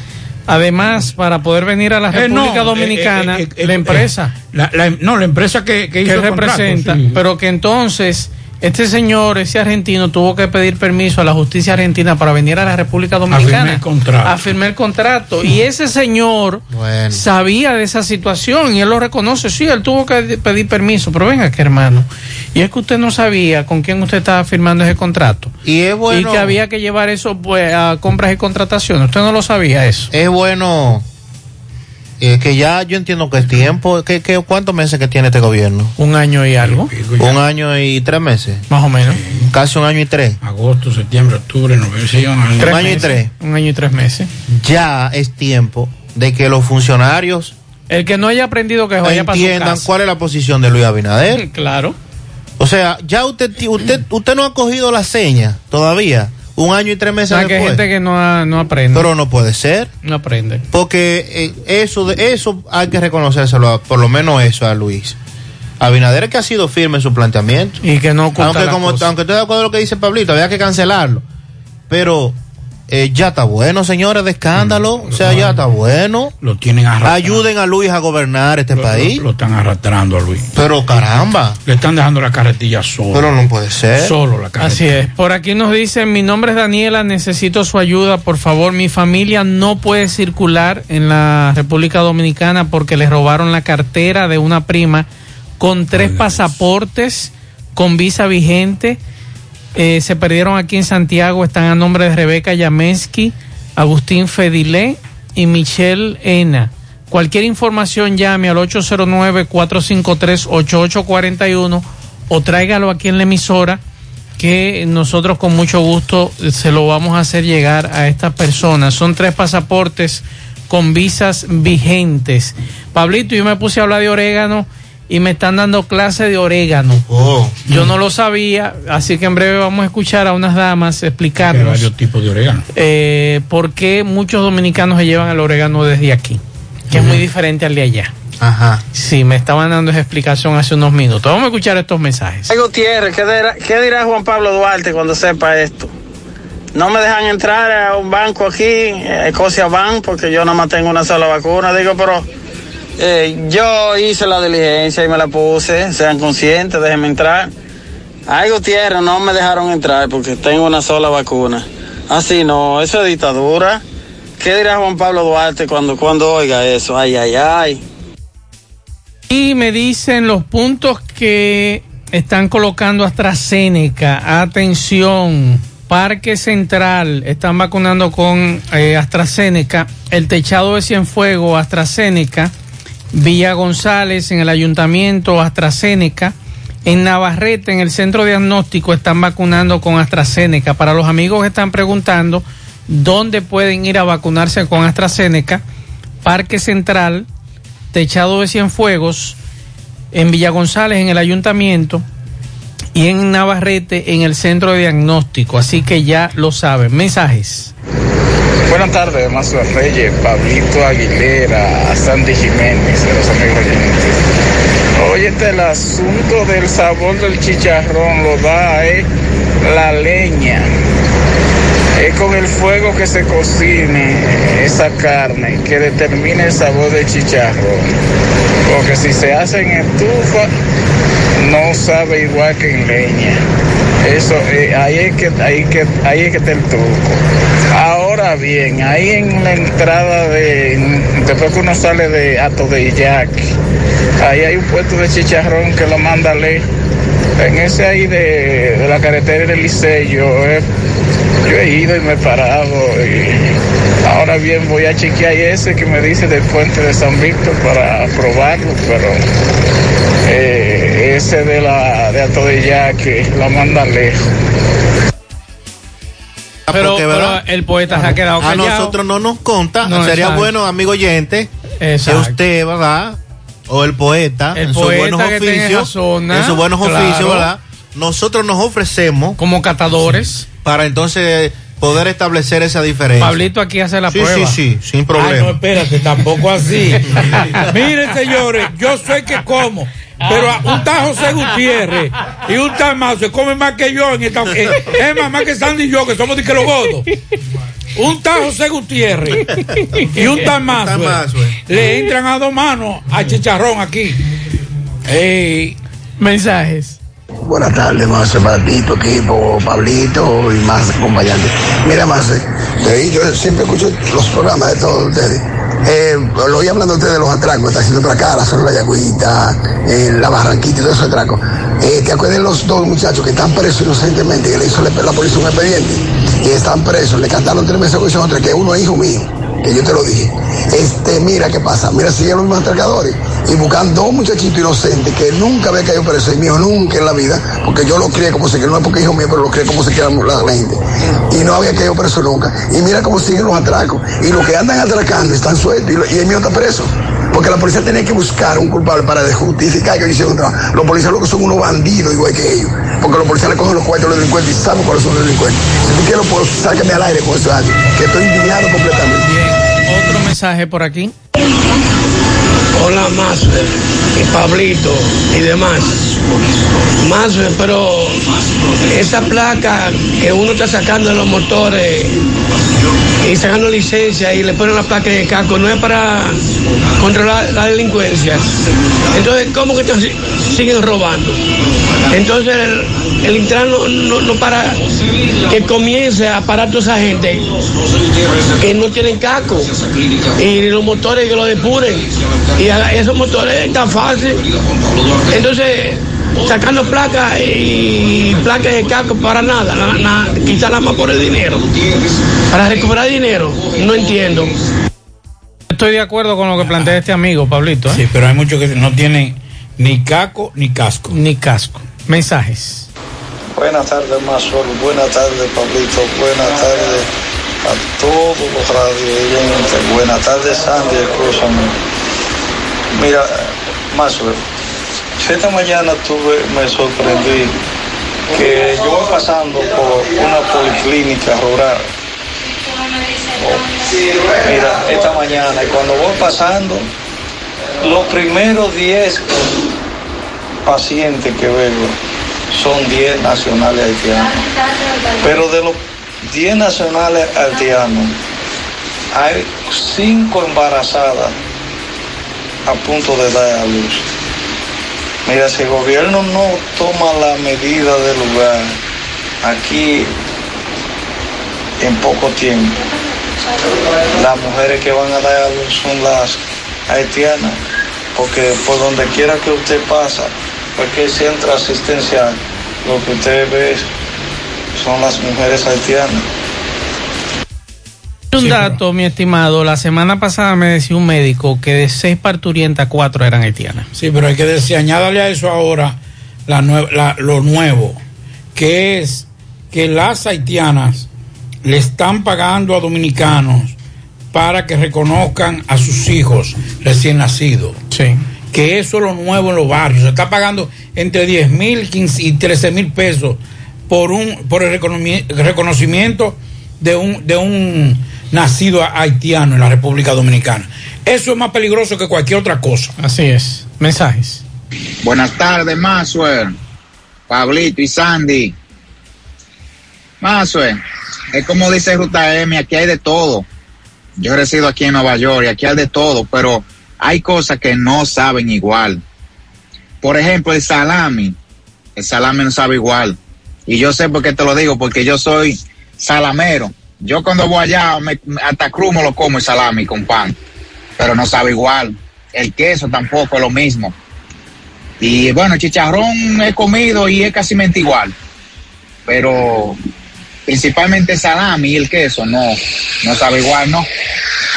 Además, para poder venir a la República eh, no, Dominicana, eh, eh, la empresa. La, la, no, la empresa que, que, que representa, contrato, sí. pero que entonces este señor, ese argentino, tuvo que pedir permiso a la justicia argentina para venir a la República Dominicana a firmar el contrato. A firmar el contrato. Y ese señor bueno. sabía de esa situación y él lo reconoce. Sí, él tuvo que pedir permiso, pero venga, que hermano. Y es que usted no sabía con quién usted estaba firmando ese contrato. Y es bueno. Y que había que llevar eso pues, a compras y contrataciones. Usted no lo sabía eso. Es bueno eh, que ya yo entiendo que es tiempo. ¿Qué, qué, cuántos meses que tiene este gobierno? Un año y algo. Un año y tres meses. Más o menos. Casi un año y tres. Agosto, septiembre, octubre, noviembre, sí, un año, un año y tres. Un año y tres meses. Ya es tiempo de que los funcionarios. El que no haya aprendido que vaya entiendan cuál es la posición de Luis Abinader. Claro. O sea, ya usted, usted, usted no ha cogido la seña todavía un año y tres meses o sea, después. que hay gente que no, ha, no aprende. Pero no puede ser. No aprende. Porque eh, eso, de, eso hay que reconocérselo, a, por lo menos eso a Luis. Abinader que ha sido firme en su planteamiento. Y que no aunque, como, aunque estoy de acuerdo con lo que dice Pablito, había que cancelarlo. Pero eh, ya está bueno, señores, de escándalo. Mm, o sea, ya está bueno. Lo tienen arrastrando. Ayuden a Luis a gobernar este lo, país. Lo, lo, están arrastrando a Luis. Pero caramba. Le están dejando la carretilla solo. Pero no puede ser. Solo la carretilla. Así es. Por aquí nos dicen, mi nombre es Daniela, necesito su ayuda, por favor. Mi familia no puede circular en la República Dominicana porque le robaron la cartera de una prima con tres Ay, pasaportes, con visa vigente eh, se perdieron aquí en Santiago, están a nombre de Rebeca Yamensky, Agustín Fedilé y Michelle Ena. Cualquier información llame al 809-453-8841 o tráigalo aquí en la emisora que nosotros con mucho gusto se lo vamos a hacer llegar a estas personas. Son tres pasaportes con visas vigentes. Pablito, yo me puse a hablar de orégano y me están dando clase de orégano. Yo no lo sabía, así que en breve vamos a escuchar a unas damas Hay explicarnos varios tipos de orégano. eh, por qué muchos dominicanos se llevan el orégano desde aquí, que es muy diferente al de allá. Ajá. Sí, me estaban dando esa explicación hace unos minutos. Vamos a escuchar estos mensajes. Ay, Gutiérrez, ¿qué dirá, qué dirá Juan Pablo Duarte cuando sepa esto? No me dejan entrar a un banco aquí, eh, Escocia Bank, porque yo nada más tengo una sola vacuna. Digo, pero eh, yo hice la diligencia y me la puse, sean conscientes, déjenme entrar. Ay, Gutiérrez, no me dejaron entrar porque tengo una sola vacuna. Así no, eso es dictadura. ¿Qué dirá Juan Pablo Duarte cuando, cuando oiga eso? Ay, ay, ay. Y me dicen los puntos que están colocando AstraZeneca. Atención, Parque Central, están vacunando con eh, AstraZeneca. El Techado de Cienfuegos, AstraZeneca. Villa González, en el Ayuntamiento, AstraZeneca. En Navarrete, en el Centro Diagnóstico, están vacunando con AstraZeneca. Para los amigos que están preguntando dónde pueden ir a vacunarse con AstraZeneca, Parque Central, Techado de Cienfuegos, en Villa González, en el ayuntamiento, y en Navarrete, en el centro de diagnóstico. Así que ya lo saben. Mensajes. Buenas tardes, Mazo Reyes, Pablito Aguilera, Sandy Jiménez, de los amigos oyentes. Oye, este el asunto del sabor del chicharrón lo da eh, la leña. Es con el fuego que se cocine esa carne que determina el sabor del chicharrón. Porque si se hace en estufa, no sabe igual que en leña. Eso, eh, ahí, es que, ahí, que, ahí es que está el truco. Ahora bien, ahí en la entrada de, después que uno sale de Ato de ahí hay un puesto de chicharrón que lo manda lejos. En ese ahí de, de la carretera del Liceo, yo he, yo he ido y me he parado. Y ahora bien, voy a chequear ese que me dice del puente de San Víctor para probarlo, pero eh, ese de la de Ato de Illac, que lo manda lejos. Pero, Porque, ¿verdad? pero el poeta se ha quedado A callado. nosotros no nos conta. No, Sería exacto. bueno, amigo oyente, que Exacto. usted, ¿verdad? O el poeta, El en sus poeta que esa oficios, zona, en sus buenos claro. oficios, ¿verdad? Nosotros nos ofrecemos como catadores para entonces poder establecer esa diferencia. Pablito aquí hace la sí, prueba. Sí, sí, sin Ay, no, problema. espérate, tampoco así. Miren, señores, yo sé que como, pero a un tal José Gutiérrez y un tal Mazo se come más que yo en esta. eh, es más, más que Sandy y yo, que somos de que los godos. Un tal José Gutiérrez y un tal Mazo le entran a dos manos a chicharrón aquí. Mensajes. Buenas tardes, más para ti, tu equipo, Pablito y más acompañantes. Mira, más, eh, yo siempre escucho los programas de todos ustedes. Eh, lo oí hablando usted de los atracos, está haciendo otra cara, solo la yagüita, eh, la barranquita y todo esos atracos. Eh, ¿Te acuerdas de los dos muchachos que están presos inocentemente, que le hizo la, la policía un expediente? Y están presos, le cantaron tres meses con otra, que uno es hijo mío, que yo te lo dije. Este, mira qué pasa, mira, siguen los mismos atracadores y buscan dos muchachitos inocentes que nunca había caído preso, y mío nunca en la vida, porque yo lo crié como se que no es porque hijo mío, pero lo crié como se quiera la, gente. Y no había caído preso nunca. Y mira cómo siguen los atracos. Y los que andan atracando están sueltos y, el mío está preso. Porque la policía tenía que buscar un culpable para justificar que hicieron un trabajo. Los policías lo que son unos bandidos igual que ellos. Porque los policías le cogen los cuartos a los delincuentes y saben cuáles son los delincuentes. Si tú quieres, pues al aire con eso, que estoy indignado completamente. Mensaje por aquí. Hola Masfer y Pablito y demás. Masfer, pero esa placa que uno está sacando de los motores y sacando licencia y le ponen la placa de casco no es para controlar la delincuencia. Entonces, ¿cómo que te si- siguen robando? Entonces el, el no, no- no para que comience a parar toda esa gente que no tienen casco y los motores que lo depuren y esos motores es tan fácil entonces sacando placas y placas de casco para nada na- na- quitarlas más por el dinero para recuperar dinero no entiendo estoy de acuerdo con lo que plantea este amigo, Pablito. ¿eh? Sí, pero hay muchos que no tienen ni caco ni casco. Ni casco. Mensajes. Buenas tardes, Mazor. Buenas tardes, Pablito. Buenas tardes a todos los radioyentes. Buenas tardes, Sandy. Escúchame. Mira, Mazor, esta mañana tuve, me sorprendí que yo voy pasando por una policlínica rural. Mira, esta mañana, y cuando voy pasando, los primeros 10 pacientes que veo son 10 nacionales haitianos. Pero de los 10 nacionales haitianos, hay 5 embarazadas a punto de dar a luz. Mira, si el gobierno no toma la medida del lugar, aquí en poco tiempo, las mujeres que van a dar a luz son las haitianas, porque por donde quiera que usted pasa, cualquier centro asistencial, lo que usted ve son las mujeres haitianas. Un dato, mi estimado, la semana pasada me decía un médico que de seis parturientas, cuatro eran haitianas. Sí, pero hay que decir, añádale a eso ahora la nue- la- lo nuevo, que es que las haitianas le están pagando a dominicanos para que reconozcan a sus hijos recién nacidos. Sí. Que eso es lo nuevo en los barrios. Se está pagando entre 10 mil y 13 mil pesos por un por el reconocimiento de un, de un nacido haitiano en la República Dominicana. Eso es más peligroso que cualquier otra cosa. Así es. Mensajes. Buenas tardes, Maxwell, Pablito y Sandy. Maxwell, es como dice Ruta M, aquí hay de todo. Yo resido aquí en Nueva York y aquí hay de todo, pero hay cosas que no saben igual. Por ejemplo, el salami. El salami no sabe igual. Y yo sé por qué te lo digo, porque yo soy salamero. Yo cuando voy allá, me- hasta cruz me lo como el salami con pan, pero no sabe igual. El queso tampoco es lo mismo. Y bueno, chicharrón he comido y es casi igual. Pero principalmente el salami y el queso no, no sabe igual, ¿no?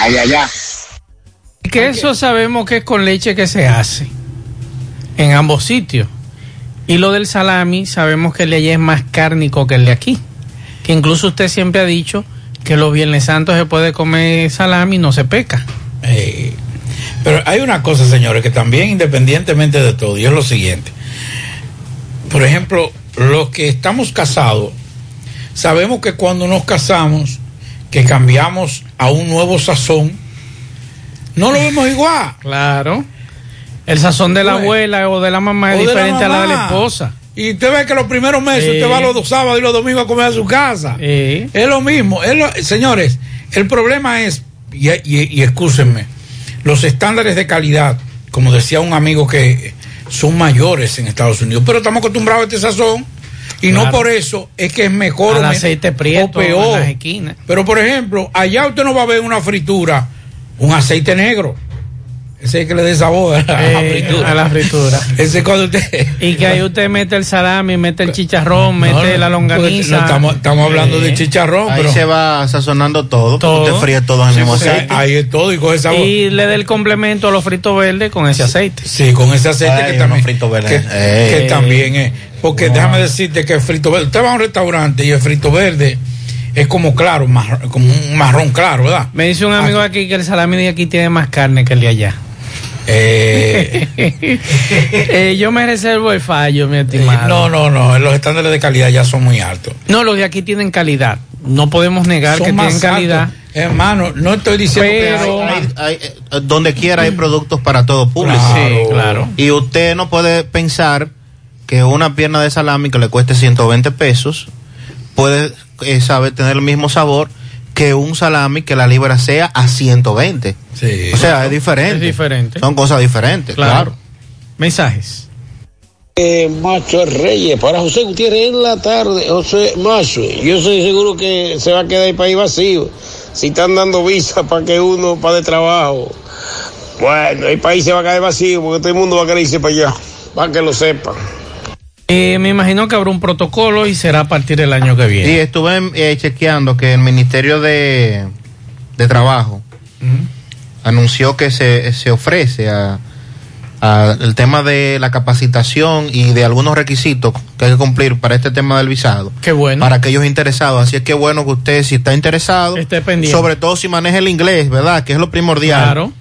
Allá, allá. Que eso sabemos que es con leche que se hace en ambos sitios. Y lo del salami, sabemos que el de allá es más cárnico que el de aquí. Que incluso usted siempre ha dicho que los Viernes Santos se puede comer salami y no se peca. Eh, pero hay una cosa, señores, que también independientemente de todo, y es lo siguiente. Por ejemplo, los que estamos casados, sabemos que cuando nos casamos, que cambiamos a un nuevo sazón, no lo vemos igual. Claro. El sazón de la Bueno. abuela o de la mamá es la diferente a la de la esposa. Y usted ve que los primeros meses usted va los dos sábados y los domingos a comer a su casa. Es lo mismo. es lo- señores, el problema es, y, y, y excúsenme, los estándares de calidad, como decía un amigo que son mayores en Estados Unidos, pero estamos acostumbrados a este sazón y no por eso es que es mejor Al aceite prieto o peor. en las esquinas. Pero por ejemplo, allá usted no va a ver una fritura, un aceite negro. Ese es que le dé sabor a la Eh, fritura. a la fritura. Ese es cuando usted Y que ahí usted mete el salami, mete el chicharrón, mete no, la longaniza. no, estamos- estamos hablando de chicharrón, Ahí pero- se va sazonando todo, Todo. usted fríe todo en el Sí, mismo aceite. ahí es todo y coge sabor. Y le da el complemento a los fritos verdes con ese aceite. Sí, con ese aceite Ay, que también, fritos verdes. que, también es. Porque déjame decirte que el frito verde, usted va a un restaurante y el frito verde es como claro, marrón- como un marrón claro, ¿verdad? Me dice un amigo aquí que el salami de aquí tiene más carne que el de allá. Eh, Eh, yo me reservo el fallo, mi estimado. no, no, no, los estándares de calidad ya son muy altos. No, los de aquí tienen calidad. No podemos negar Son que tienen calidad. Hermano, no estoy diciendo Pero- que Hay- hay- eh, donde quiera hay productos para todo público. Claro. Sí, claro. Y usted no puede pensar que una pierna de salami que le cueste 120 pesos puede eh, saber tener el mismo sabor que un salami que la libra sea a 120. Sí. O sea, es diferente. Es diferente. Son cosas diferentes, Claro. claro. Mensajes. Eh, Macho Reyes, para José Gutiérrez en la tarde. José Macho, yo estoy seguro que se va a quedar el país vacío. Si están dando visa para que uno para de trabajo. Bueno, el país se va a quedar vacío porque todo el mundo va a querer irse para allá. Para que lo sepan. Eh, me imagino que habrá un protocolo y será a partir del año que Y viene. estuve eh, chequeando que el Ministerio de, de Trabajo anunció que se, se ofrece a, a el tema de la capacitación y de algunos requisitos que hay que cumplir para este tema del visado. Qué bueno. Para aquellos interesados. Así es que bueno que usted, si está interesado, Esté pendiente. sobre todo si maneja el inglés, ¿verdad? Que es lo primordial. Claro.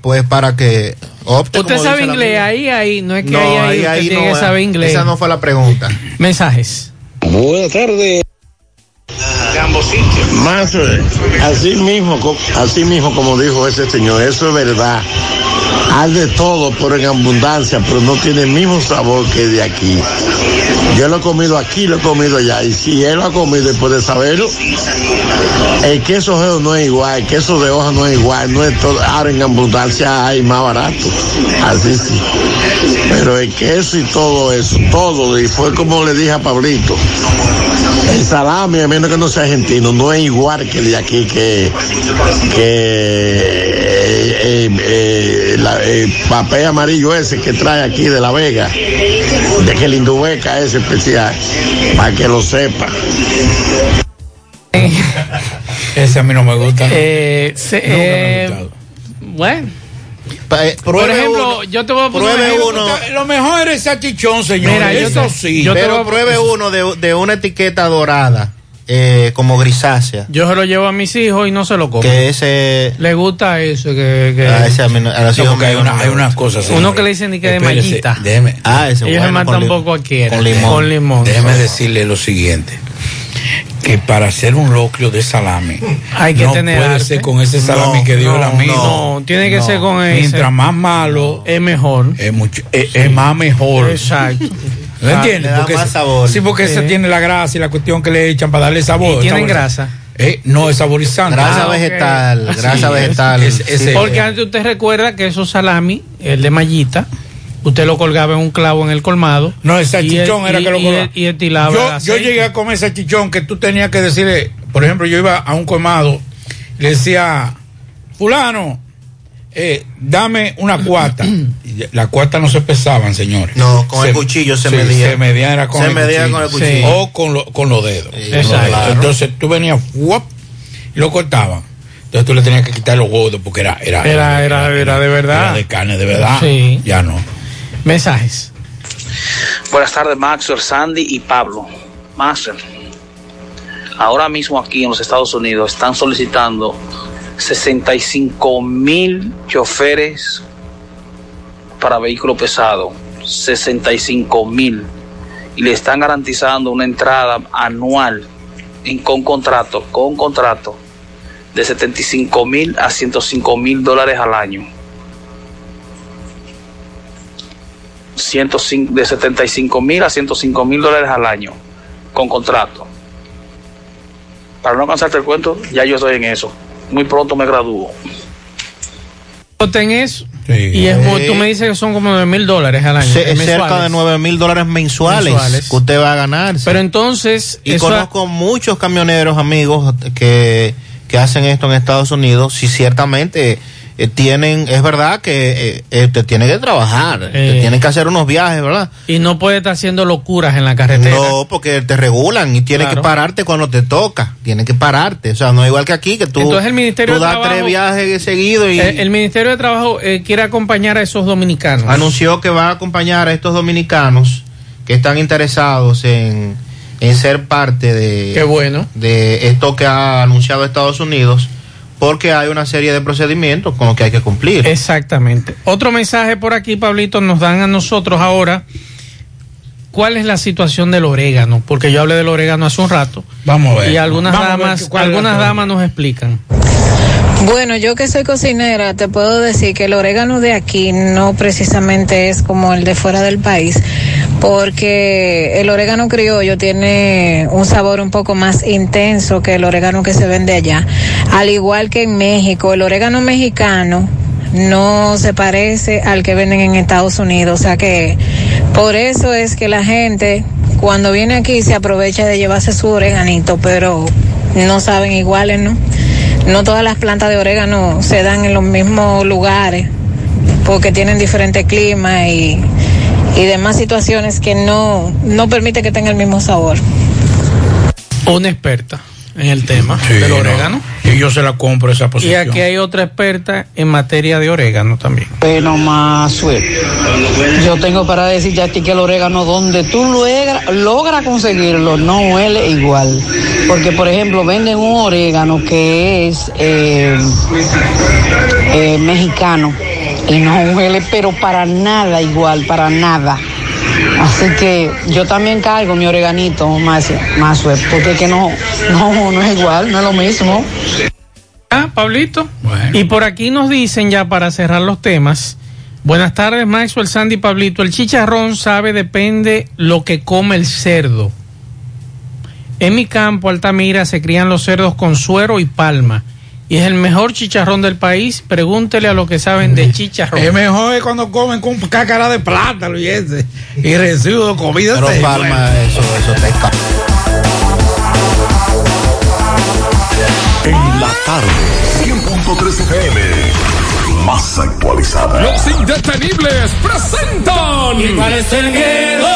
Pues para que opte. Usted como sabe dice inglés, amiga. ahí, ahí, no es que No, ahí, ahí, ahí, usted ahí tiene no, que saber inglés. Esa no fue la pregunta. Mensajes. Buenas tardes. De ambos sitios. Más, eh, así mismo, así mismo como dijo ese señor, eso es verdad. Hay de todo, pero en abundancia, pero no tiene el mismo sabor que de aquí. Yo lo he comido aquí, lo he comido allá, y si él lo ha comido y puede saberlo, el queso geo no es igual, el queso de hoja no es igual, no es todo, ahora en abundancia hay más barato, así sí. Pero el queso y todo eso, todo, y fue como le dije a Pablito, el salami, a menos que no sea argentino, no es igual que el de aquí, que, que eh, eh, eh, la- papel amarillo ese que trae aquí de La Vega, de que el indubeca es especial, para que lo sepa. Ese a mí no me gusta. Eh, se- Nunca me ha gustado. bueno. eh, Por pruebe ejemplo, uno. yo te voy a poner Pruebe ejemplo. uno. Lo mejor es salchichón, señor. Mira, yo Eso te- sí. yo te Pero voy a- pruebe uno de, de una etiqueta dorada, eh, como grisácea. Yo se lo llevo a mis hijos y no se lo como. Que ese. Le gusta eso. Que, que- A ese a mí no- a los No, hijos hay, una- hay unas cosas. Uno que le dicen ni que de mallita. Déjeme, Ah, ese Ellos bueno, tampoco quieren. con limón. Con limón. déjeme decirle lo siguiente. Que para hacer un locrio de salami Hay que no tener puede arte. ser con ese salami No, que dio no, el amigo. no, tiene que ser con ese. Mientras más malo Es mejor. es mucho es, es más mejor. Exacto. ¿No entiendes? Le da Porque más sabor. Sí, porque ese Sí. tiene la grasa y la cuestión que le echan para darle sabor. Y tienen sabor- grasa. Eh, no, es saborizante. Grasa Ah, vegetal, grasa vegetal. Es- ese- Sí. Porque antes usted recuerda que esos salami, el de mallita, usted lo colgaba en un clavo en el colmado. No, el salchichón y era y- que lo y colgaba. el- Y estilaba el Yo, yo aceite. llegué a comer salchichón que tú tenías que decirle, por ejemplo, yo iba a un colmado, le decía, fulano, eh, dame una cuarta. Y la cuarta no se pesaban, señores. No, con el cuchillo se sí, medía. Se medía era con, Se el, medía cuchillo. con el cuchillo. Sí. O con, lo- con los dedos. Exacto. Claro. Entonces tú venías ¡fuap! y lo cortaban. Entonces tú le tenías que quitar los huevos porque era era, Era- era- era de verdad. Era de carne de verdad. Sí. Ya no. Mensajes. Buenas tardes, Maxwell, Sandy y Pablo. Maxwell, ahora mismo aquí en los Estados Unidos están solicitando 65 mil choferes para vehículo pesado. 65 mil. Y le están garantizando una entrada anual con contrato, con contrato, de 75 mil a 105 mil dólares al año. 105, de 75 mil a 105 mil dólares al año con contrato. Para no cansarte el cuento, ya yo estoy en eso. Muy pronto me gradúo. en eso. Sí. Y es, muy- tú me dices que son como 9 mil dólares al año. Es mensuales. cerca de 9 mil dólares mensuales, Mensuales. que usted va a ganar. Pero entonces, y eso- conozco muchos camioneros, amigos, que, que hacen esto en Estados Unidos. Si ciertamente eh, tienen, es verdad que eh, eh, te tienen que trabajar, te tienen que hacer unos viajes, ¿verdad? y no puede estar haciendo locuras en la carretera. No, porque te regulan y tienes Claro. que pararte cuando te toca. Tienes que pararte. O sea, no es igual que aquí, que tú, Entonces el Ministerio tú de das Trabajo- tres viajes seguidos y Eh, el Ministerio de Trabajo quiere acompañar a esos dominicanos. anunció que va a acompañar a estos dominicanos que están interesados en, en ser parte de, Qué bueno. de esto que ha anunciado Estados Unidos, porque hay una serie de procedimientos con los que hay que cumplir. Exactamente. Otro mensaje por aquí, Pablito, nos dan a nosotros ahora. ¿Cuál es la situación del orégano? Porque yo hablé del orégano hace un rato. Vamos a ver. Y algunas Vamos damas, algunas damas nos explican. Bueno, yo que soy cocinera, te puedo decir que el orégano de aquí no precisamente es como el de fuera del país, porque el orégano criollo tiene un sabor un poco más intenso que el orégano que se vende allá. Al igual que en México, el orégano mexicano no se parece al que venden en Estados Unidos, o sea que por eso es que la gente cuando viene aquí se aprovecha de llevarse su oreganito, pero no saben iguales, ¿no? No todas las plantas de orégano se dan en los mismos lugares porque tienen diferentes climas y, y demás situaciones que no, no permite que tenga el mismo sabor. Una experta. En el tema del orégano. Y yo se la compro esa Y posición. aquí hay otra experta en materia de orégano también. Bueno, más Yo tengo para decirte a ti que el orégano, donde tú logra- logras conseguirlo, no huele igual. Porque, por ejemplo, venden un orégano que es eh, eh, mexicano y no huele, pero para nada igual, para nada. Así que yo también cargo mi oreganito más, más porque es que no, no, no es igual, no es lo mismo. Ah, Pablito. Y por aquí nos dicen ya para cerrar los temas. Buenas tardes, Maxwell, Sandy, Pablito. El chicharrón sabe, depende lo que come el cerdo. En mi campo, Altamira, se crían los cerdos con suero y palma. Y es el mejor chicharrón del país. Pregúntele a los que saben de chicharrón. Es mejor es cuando comen con cácara de plátano y ese. Y residuo de comida. Pero Palma, eso, eso te. En la tarde, 100.3 FM. Más actualizada. Los indetenibles presentan. ¿Y cuál es el miedo?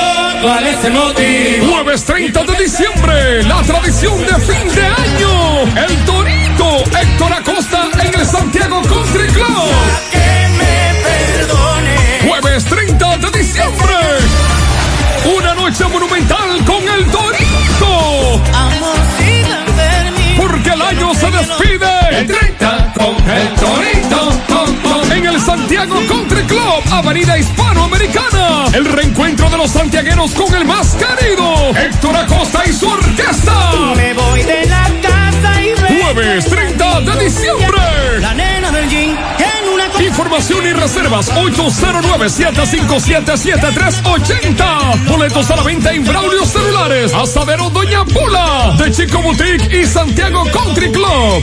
¿Cuál es el motivo? Jueves 30 de diciembre, la tradición de fin de año. El Héctor Acosta en el Santiago Country Club. Que me perdone. Jueves 30 de diciembre. Una noche monumental con el Torito. Porque el año se despide. El 30 con el con. En el Santiago Country Club, Avenida Hispanoamericana. El reencuentro de los santiagueros con el más querido, Héctor Acosta y su orquesta. Me voy de la veo Jueves 30 de diciembre. La nena del jean en una Información y reservas 809-757-7380. Boletos a la venta en Braulio Celulares, Asadero Doña Pula, de Chico Boutique y Santiago Country Club.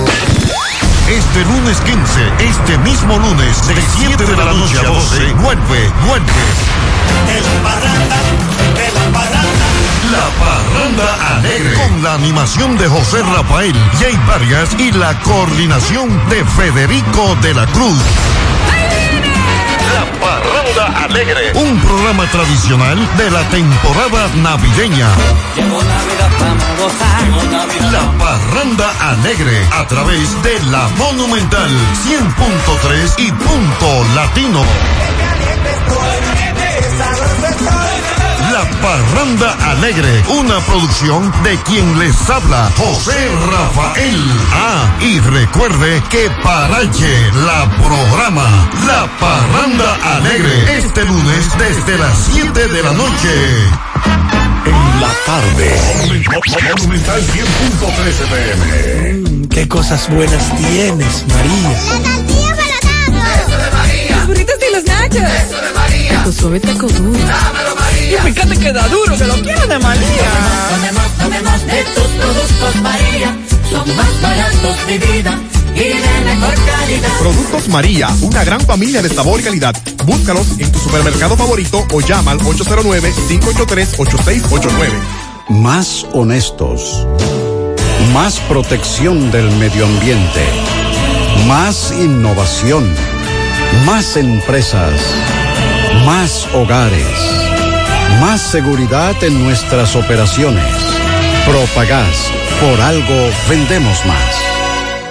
Este lunes 15, este mismo lunes, de 7 de la noche a 12, vuelve, vuelve. La Parranda Alegre. Con la animación de José Rafael, Jay Vargas y la coordinación de Federico de la Cruz. Parranda Alegre. Un programa tradicional de la temporada navideña. La Parranda Alegre a través de la Monumental 100.3 y Punto Latino. La Parranda Alegre, una producción de quien les habla, José Rafael. Ah, y recuerde que Parache la programa La Parranda Alegre este lunes desde las 7 de la noche. En la tarde. Monumental 100.3 FM. Qué cosas buenas tienes, María. Eso de María. Los burritos y los nachos. Eso de María. Taco suave, taco duro. Dámelo, María. Y fíjate que da duro, que lo quiero de María. Tomemos, tomemos de tus productos María. Son más baratos de vida y de mejor calidad. Productos María, una gran familia de sabor y calidad. Búscalos en tu supermercado favorito o llama al 809-583-8689. Más honestos. Más protección del medio ambiente. Más innovación. Más empresas. Más hogares. Más seguridad en nuestras operaciones. Propagás. Por algo vendemos más.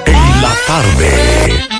En la tarde.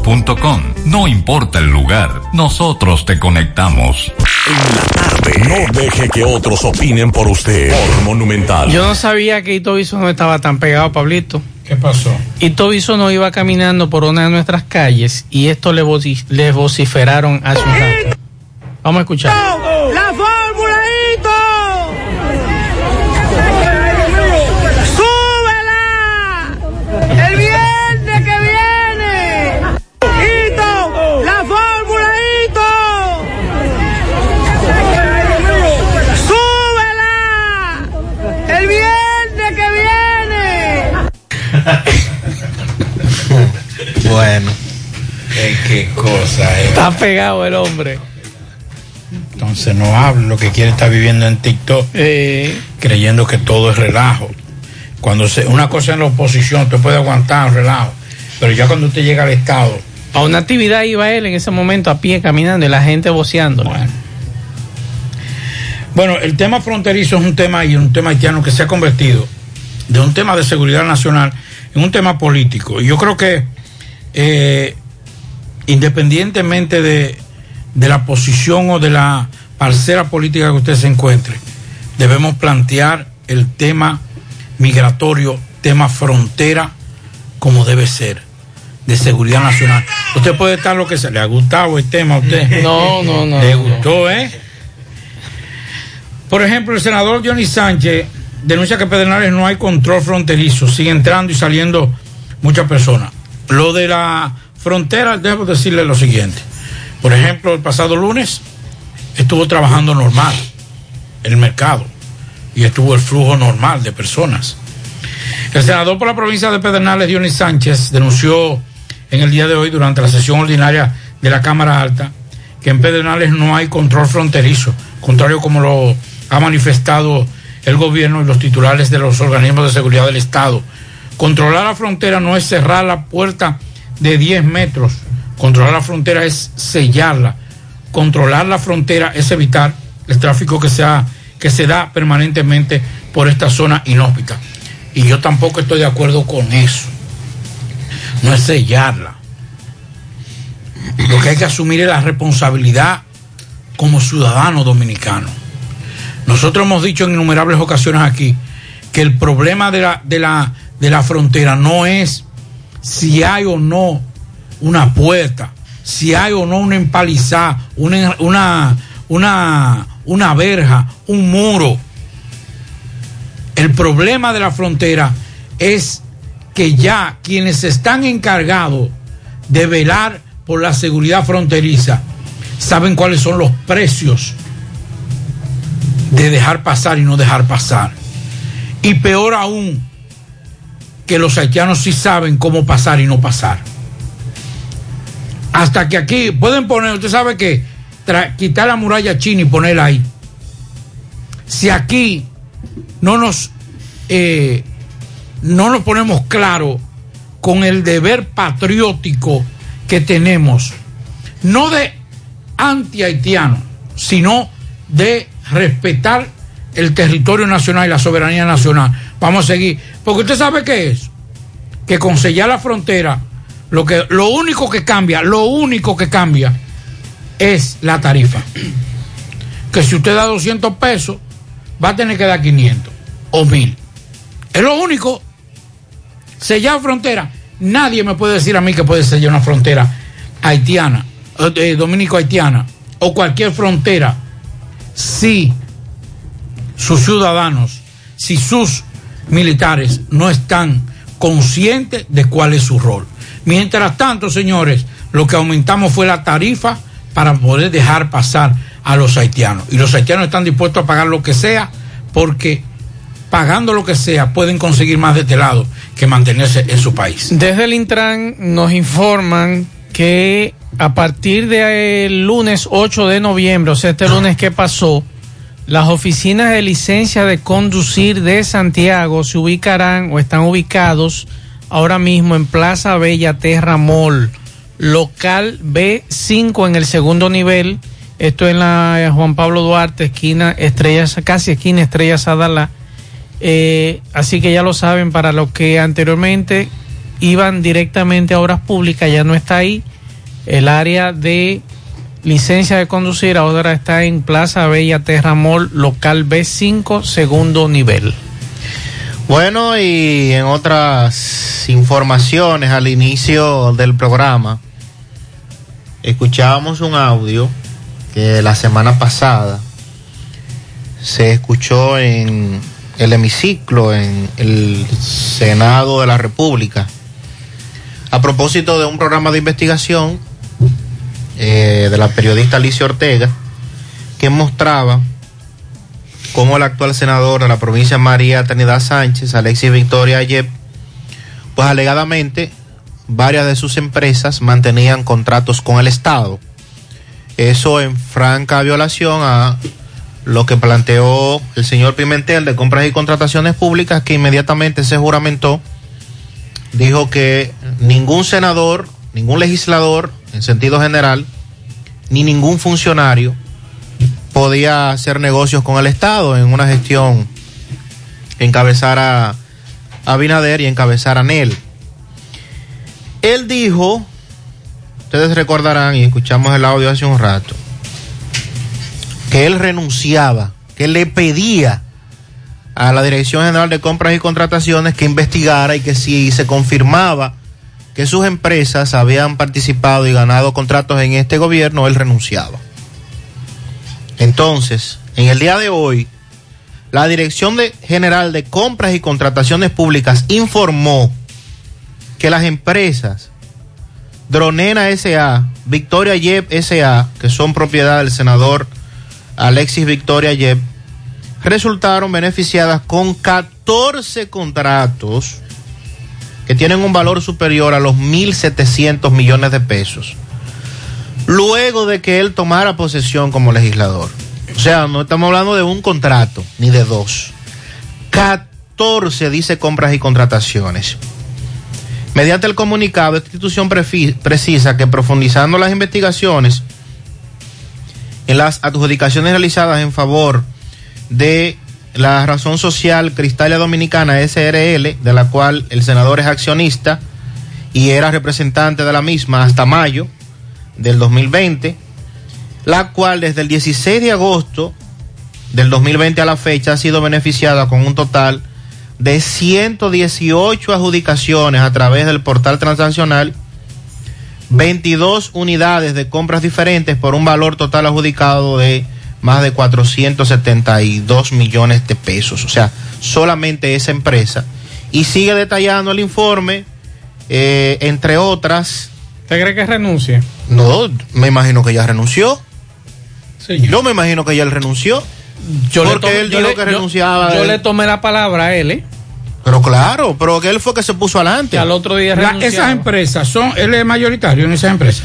No importa el lugar, nosotros te conectamos. No deje que otros opinen por usted. Por Monumental. Yo no sabía que Ito Biso no estaba tan pegado, Pablito. ¿Qué pasó? Ito Biso no iba caminando por una de nuestras calles y esto le, voci- le vociferaron hace un rato. Vamos a escuchar. La fórmula Bueno. qué cosa es. Está pegado el hombre. Entonces no habla lo que quiere estar viviendo en TikTok, creyendo que todo es relajo. Cuando se, una cosa en la oposición, usted puede aguantar un relajo, pero ya cuando usted llega al Estado, A una actividad iba él en ese momento a pie caminando y la gente voceando. Bueno, el tema fronterizo es un tema y un tema haitiano que se ha convertido de un tema de seguridad nacional en un tema político. Y yo creo que eh, independientemente de, de la posición o de la parcela política que usted se encuentre, debemos plantear el tema migratorio, tema frontera, como debe ser, de seguridad nacional. Usted puede estar lo que se le ha gustado el tema a usted. No, no, no, Le gustó, ¿eh? Por ejemplo, el senador Johnny Sánchez denuncia que en Pedernales no hay control fronterizo, sigue entrando y saliendo muchas personas. Lo de la frontera, debo decirle lo siguiente. Por ejemplo, el pasado lunes estuvo trabajando normal el mercado y estuvo el flujo normal de personas. El senador por la provincia de Pedernales, Dionis Sánchez, denunció en el día de hoy, durante la sesión ordinaria de la Cámara Alta, que en Pedernales no hay control fronterizo, contrario como lo ha manifestado el gobierno y los titulares de los organismos de seguridad del Estado. Controlar la frontera no es cerrar la puerta de 10 metros, controlar la frontera es sellarla, controlar la frontera es evitar el tráfico que, sea, que se da permanentemente por esta zona inhóspita. Y yo tampoco estoy de acuerdo con eso. No es sellarla. Lo que hay que asumir es la responsabilidad como ciudadano dominicano. Nosotros hemos dicho en innumerables ocasiones aquí que el problema de la, de la frontera no es si hay o no una puerta, si hay o no una empalizada, una, una, una, una verja, un muro. El problema de la frontera es que ya quienes están encargados de velar por la seguridad fronteriza saben cuáles son los precios de dejar pasar y no dejar pasar. Y peor aún, que los haitianos sí saben cómo pasar y no pasar. Hasta que aquí pueden poner, usted sabe que quitar la muralla china y ponerla ahí. Si aquí no nos eh, no nos ponemos claro con el deber patriótico que tenemos, no de anti-haitiano, sino de respetar el territorio nacional y la soberanía nacional. Vamos a seguir. Porque usted sabe qué es. Que con sellar la frontera, lo, que, lo único que cambia, lo único que cambia es la tarifa. Que si usted da 200 pesos, va a tener que dar 500 o 1000. Es lo único. Sellar frontera. Nadie me puede decir a mí que puede sellar una frontera haitiana, eh, dominico-haitiana, o cualquier frontera si sus ciudadanos, si sus militares no están conscientes de cuál es su rol. Mientras tanto, señores, lo que aumentamos fue la tarifa para poder dejar pasar a los haitianos. Y los haitianos están dispuestos a pagar lo que sea porque pagando lo que sea pueden conseguir más de este lado que mantenerse en su país. Desde el Intran nos informan que a partir del lunes 8 de noviembre, o sea, este lunes que pasó, las oficinas de licencia de conducir de Santiago se ubicarán o están ubicados ahora mismo en Plaza Bella Terra Mall, local B5 en el segundo nivel. Esto en la Juan Pablo Duarte, esquina Estrellas, casi esquina Estrellas Adalá. Eh, así que ya lo saben, para los que anteriormente iban directamente a obras públicas, ya no está ahí. El área de licencia de conducir ahora está en Plaza Bella Terra local B5, segundo nivel. Bueno, y en otras informaciones al inicio del programa, escuchábamos un audio que la semana pasada se escuchó en el hemiciclo, en el Senado de la República, a propósito de un programa de investigación eh, de la periodista Alicia Ortega, que mostraba cómo el actual senador de la provincia María Trinidad Sánchez, Alexis Victoria Ayep, pues alegadamente varias de sus empresas mantenían contratos con el Estado. Eso en franca violación a lo que planteó el señor Pimentel de compras y contrataciones públicas, que inmediatamente se juramentó, dijo que ningún senador, ningún legislador, en sentido general, ni ningún funcionario podía hacer negocios con el Estado en una gestión que encabezara Abinader y encabezara Nel. Él dijo, ustedes recordarán y escuchamos el audio hace un rato, que él renunciaba, que le pedía a la Dirección General de Compras y Contrataciones que investigara y que si se confirmaba que sus empresas habían participado y ganado contratos en este gobierno, él renunciaba. Entonces, en el día de hoy, la Dirección General de Compras y Contrataciones Públicas informó que las empresas Dronena SA, Victoria Yep SA, que son propiedad del senador Alexis Victoria Yep, resultaron beneficiadas con 14 contratos que tienen un valor superior a los 1.700 millones de pesos, luego de que él tomara posesión como legislador. O sea, no estamos hablando de un contrato, ni de dos. 14 dice compras y contrataciones. Mediante el comunicado, esta institución precisa que profundizando las investigaciones en las adjudicaciones realizadas en favor de la razón social Cristalia Dominicana SRL, de la cual el senador es accionista y era representante de la misma hasta mayo del 2020, la cual desde el 16 de agosto del 2020 a la fecha ha sido beneficiada con un total de 118 adjudicaciones a través del portal transaccional, 22 unidades de compras diferentes por un valor total adjudicado de más de 472 millones de pesos. O sea, solamente esa empresa. Y sigue detallando el informe, eh, entre otras. ¿Usted cree que renuncie? No, me imagino que ya renunció. Yo me imagino que ya él renunció. Yo porque le él yo dijo le- que renunciaba. Yo le tomé la palabra a él, ¿eh? Pero claro, pero que él fue que se puso adelante. Al otro día La- esas empresas son, él es mayoritario en esas empresas.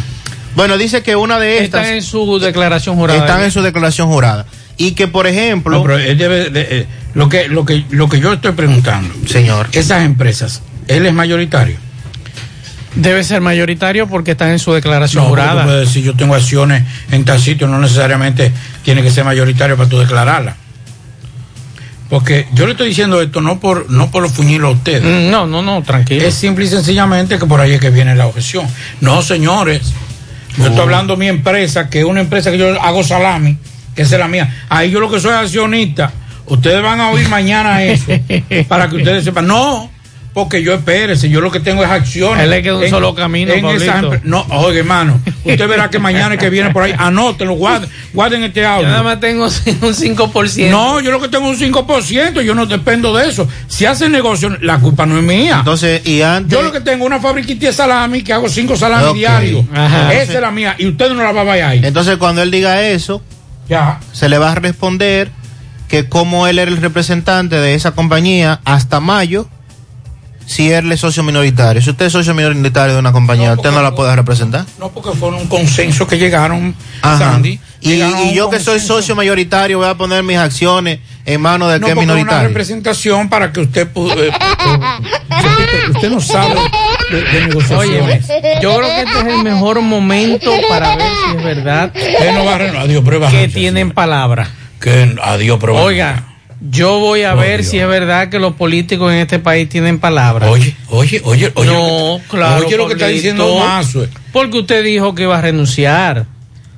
Bueno, dice que una de estas Están en su declaración jurada. están en su declaración jurada. Y que, por ejemplo. No, pero él debe de- eh, lo, que, lo, que, lo que yo estoy preguntando, señor, esas empresas, él es mayoritario. Debe ser mayoritario porque están en su declaración No, jurada. puedes decir, yo tengo acciones en tal sitio, no necesariamente tiene que ser mayoritario para tú declararla. Porque yo le estoy diciendo esto no por no por fuñirlo a ustedes. Mm, No, no, no, tranquilo. Es simple y sencillamente que por ahí es que viene la objeción. No, señores. Yo estoy hablando de mi empresa, que es una empresa que yo hago salami, que esa es la mía. Ahí yo lo que soy accionista. Ustedes van a oír mañana eso para que ustedes sepan. No, Porque yo espérese, yo lo que tengo es acciones. Él es que un en- solo camino, en No, oye, hermano, usted verá que mañana que viene por ahí, anótenlo, guarden, guarden este audio. Yo nada más tengo un 5%. No, yo lo que tengo es un 5%, yo no dependo de eso. Si hacen negocio, la culpa no es mía. Entonces, y antes. Yo lo que tengo es una fabriquita de salami que hago cinco salamis Ok. diarios. Ajá. Esa es la mía. Y usted no la va a ver ahí. Entonces, cuando él diga eso, ya. se le va a responder que como él era el representante de esa compañía hasta mayo, si él es socio minoritario. Si usted es socio minoritario de una compañía, usted no la puede representar. No, porque fue un consenso que llegaron, Ajá. Sandy. Y, Llegaron yo que soy socio mayoritario voy a poner mis acciones en manos del No, que es porque una minoritario. representación para que usted eh, usted, usted no sabe de, de negociaciones. Oye, yo creo que este es el mejor momento para ver si es verdad Él no va a renovar. Adiós, pero va a que tienen palabra. Que adiós, pero va a Oiga, yo voy a Oh, ver Dios. si es verdad que los políticos en este país tienen palabra. Oye, oye, oye, oye. No, claro. Oye lo que está diciendo Mazue. Porque usted dijo que iba a renunciar.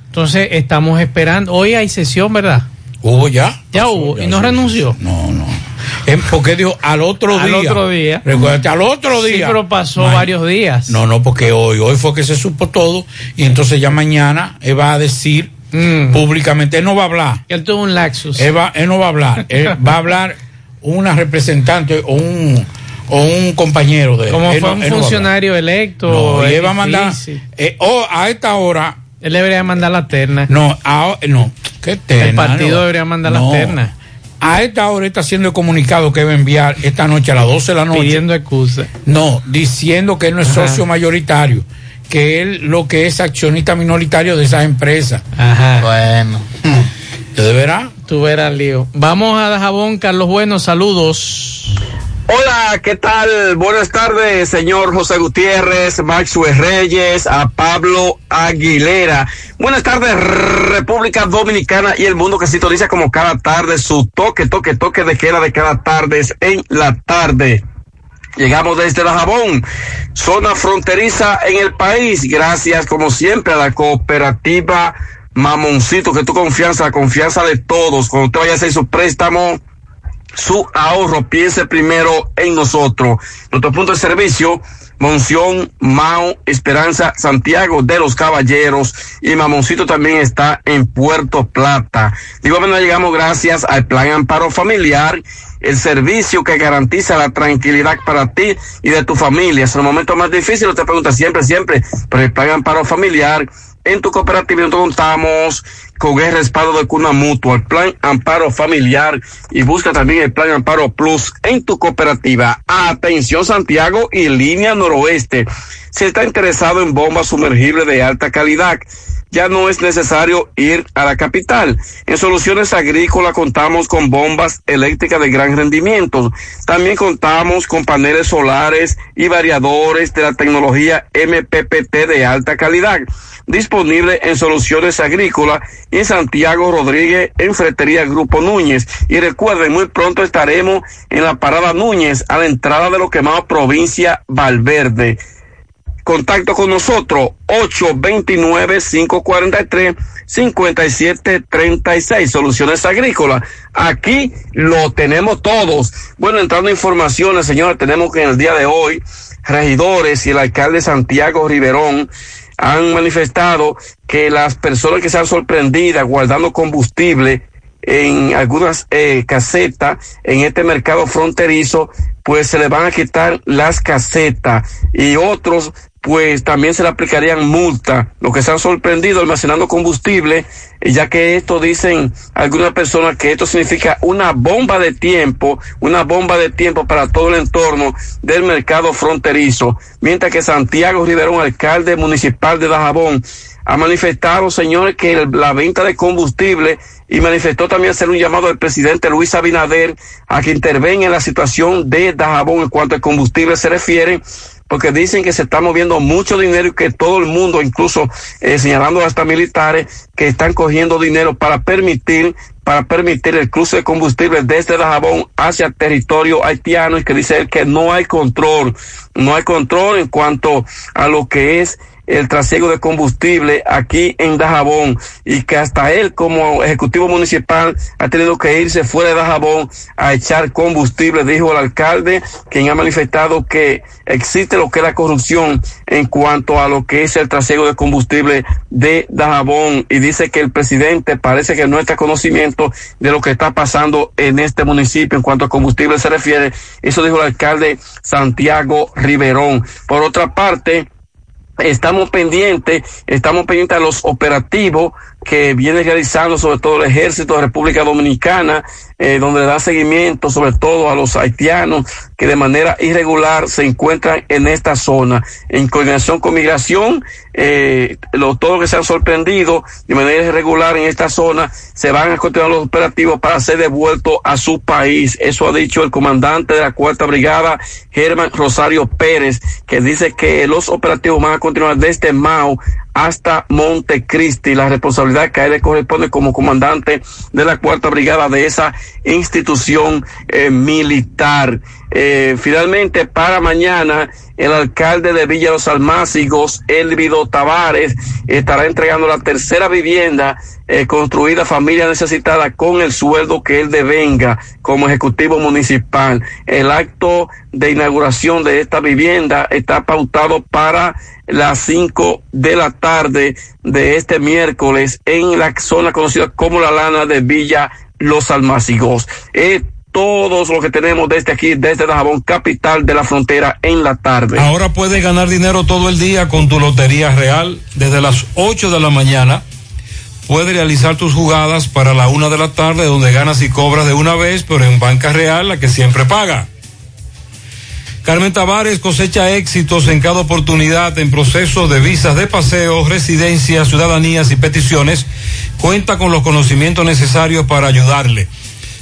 Entonces estamos esperando. Hoy hay sesión, ¿verdad? Hubo ya. Ya hubo. y no renunció. No, no. Eh, Porque dijo al otro Al día. otro día. Recuérdate, al otro Sí, día. pero pasó varios días. No, no, porque hoy, hoy fue que se supo todo y entonces ya mañana él va a decir Mm. públicamente, él no va a hablar. Él tuvo un laxus. Él, va- él no va a hablar, él va a hablar una representante o un, o un compañero de él. Como Él fue no- un no funcionario electo. No, y es él va a mandar, eh, oh, a esta hora, Él debería mandar la terna. no, a- no, qué terna, El partido debería mandar la terna. A esta hora está haciendo el comunicado que va a enviar esta noche a las 12 de la noche. Pidiendo excusa. No, diciendo que él no es Ajá. socio mayoritario, que él lo que es accionista minoritario de esas empresas. Ajá. Bueno. ¿Usted deberá? Tú verás, lío. Vamos a Dajabón, Carlos Bueno, saludos. Hola, ¿qué tal? Buenas tardes, señor José Gutiérrez, Maxwell Reyes, a Pablo Aguilera. Buenas tardes, República Dominicana y el mundo que sintoniza como cada tarde su toque, toque, toque de queda de cada tarde en la tarde. Llegamos desde la Jabón, zona fronteriza en el país, gracias como siempre a la cooperativa Mamoncito, que tu confianza, la confianza de todos, cuando usted vaya a hacer su préstamo, su ahorro, piense primero en nosotros. Nuestro punto de servicio, Monción, Mao, Esperanza, Santiago de los Caballeros y Mamoncito también está en Puerto Plata. De igual llegamos gracias al Plan Amparo Familiar, el servicio que garantiza la tranquilidad para ti y de tu familia. Es el momento más difícil, te pregunta siempre, siempre, pero el Plan Amparo Familiar en tu cooperativa nosotros contamos con el respaldo de Cuna Mutua, el Plan Amparo Familiar y busca también el Plan Amparo Plus en tu cooperativa. Atención Santiago y línea noroeste. Si está interesado en bombas sumergibles de alta calidad, ya no es necesario ir a la capital. En Soluciones Agrícolas contamos con bombas eléctricas de gran rendimiento. También contamos con paneles solares y variadores de la tecnología MPPT de alta calidad. Disponible en Soluciones Agrícolas y en Santiago Rodríguez en Fretería Grupo Núñez. Y recuerden, muy pronto estaremos en la Parada Núñez a la entrada de lo que llamamos provincia Valverde contacto con nosotros 829-543-5736 Soluciones Agrícolas. Aquí lo tenemos todos. Bueno, entrando en informaciones, señores, tenemos que en el día de hoy regidores y el alcalde Santiago Riverón han manifestado que las personas que se han sorprendidas guardando combustible en algunas eh, casetas en este mercado fronterizo, pues se le van a quitar las casetas y otros pues también se le aplicarían multa, los que se han sorprendido almacenando combustible, eh, ya que esto dicen algunas personas que esto significa una bomba de tiempo, una bomba de tiempo para todo el entorno del mercado fronterizo, mientras que Santiago Riverón, alcalde municipal de Dajabón, ha manifestado, señores, que la venta de combustible y manifestó también hacer un llamado al presidente Luis Abinader a que intervenga en la situación de Dajabón en cuanto al combustible se refiere, porque dicen que se está moviendo mucho dinero y que todo el mundo, incluso eh, señalando hasta militares, que están cogiendo dinero para permitir para permitir el cruce de combustible desde Dajabón hacia territorio haitiano y que dice él que no hay control, no hay control en cuanto a lo que es el trasiego de combustible aquí en Dajabón y que hasta él como ejecutivo municipal ha tenido que irse fuera de Dajabón a echar combustible, dijo el alcalde, quien ha manifestado que existe lo que es la corrupción en cuanto a lo que es el trasiego de combustible de Dajabón y dice que el presidente parece que no está conocimiento de lo que está pasando en este municipio en cuanto a combustible se refiere. Eso dijo el alcalde Santiago Riverón. Por otra parte, estamos pendientes, estamos pendientes a los operativos que viene realizando sobre todo el ejército de República Dominicana, eh, donde da seguimiento sobre todo a los haitianos que de manera irregular se encuentran en esta zona. En coordinación con migración, eh, los, todos los que se han sorprendido de manera irregular en esta zona se van a continuar los operativos para ser devueltos a su país. Eso ha dicho el comandante de la Cuarta Brigada, Germán Rosario Pérez, que dice que los operativos van a continuar desde Mao hasta Montecristi. La responsabilidad que a él le corresponde como comandante de la cuarta brigada de esa institución eh, militar. Eh, finalmente, para mañana, el alcalde de Villa Los Almácigos, Elvido Tavares, estará entregando la tercera vivienda eh, construida a familia necesitada con el sueldo que él devenga como ejecutivo municipal. El acto de inauguración de esta vivienda está pautado para las 5 de la tarde de este miércoles en la zona conocida como la lana de Villa Los Almacigos. Es todo lo que tenemos desde aquí, desde Dajabón, capital de la frontera, en la tarde. Ahora puedes ganar dinero todo el día con tu Lotería Real. Desde las 8 de la mañana puedes realizar tus jugadas para la una de la tarde, donde ganas y cobras de una vez, pero en Banca Real, la que siempre paga. Carmen Tavares cosecha éxitos en cada oportunidad en proceso de visas de paseo, residencias, ciudadanías y peticiones. Cuenta con los conocimientos necesarios para ayudarle.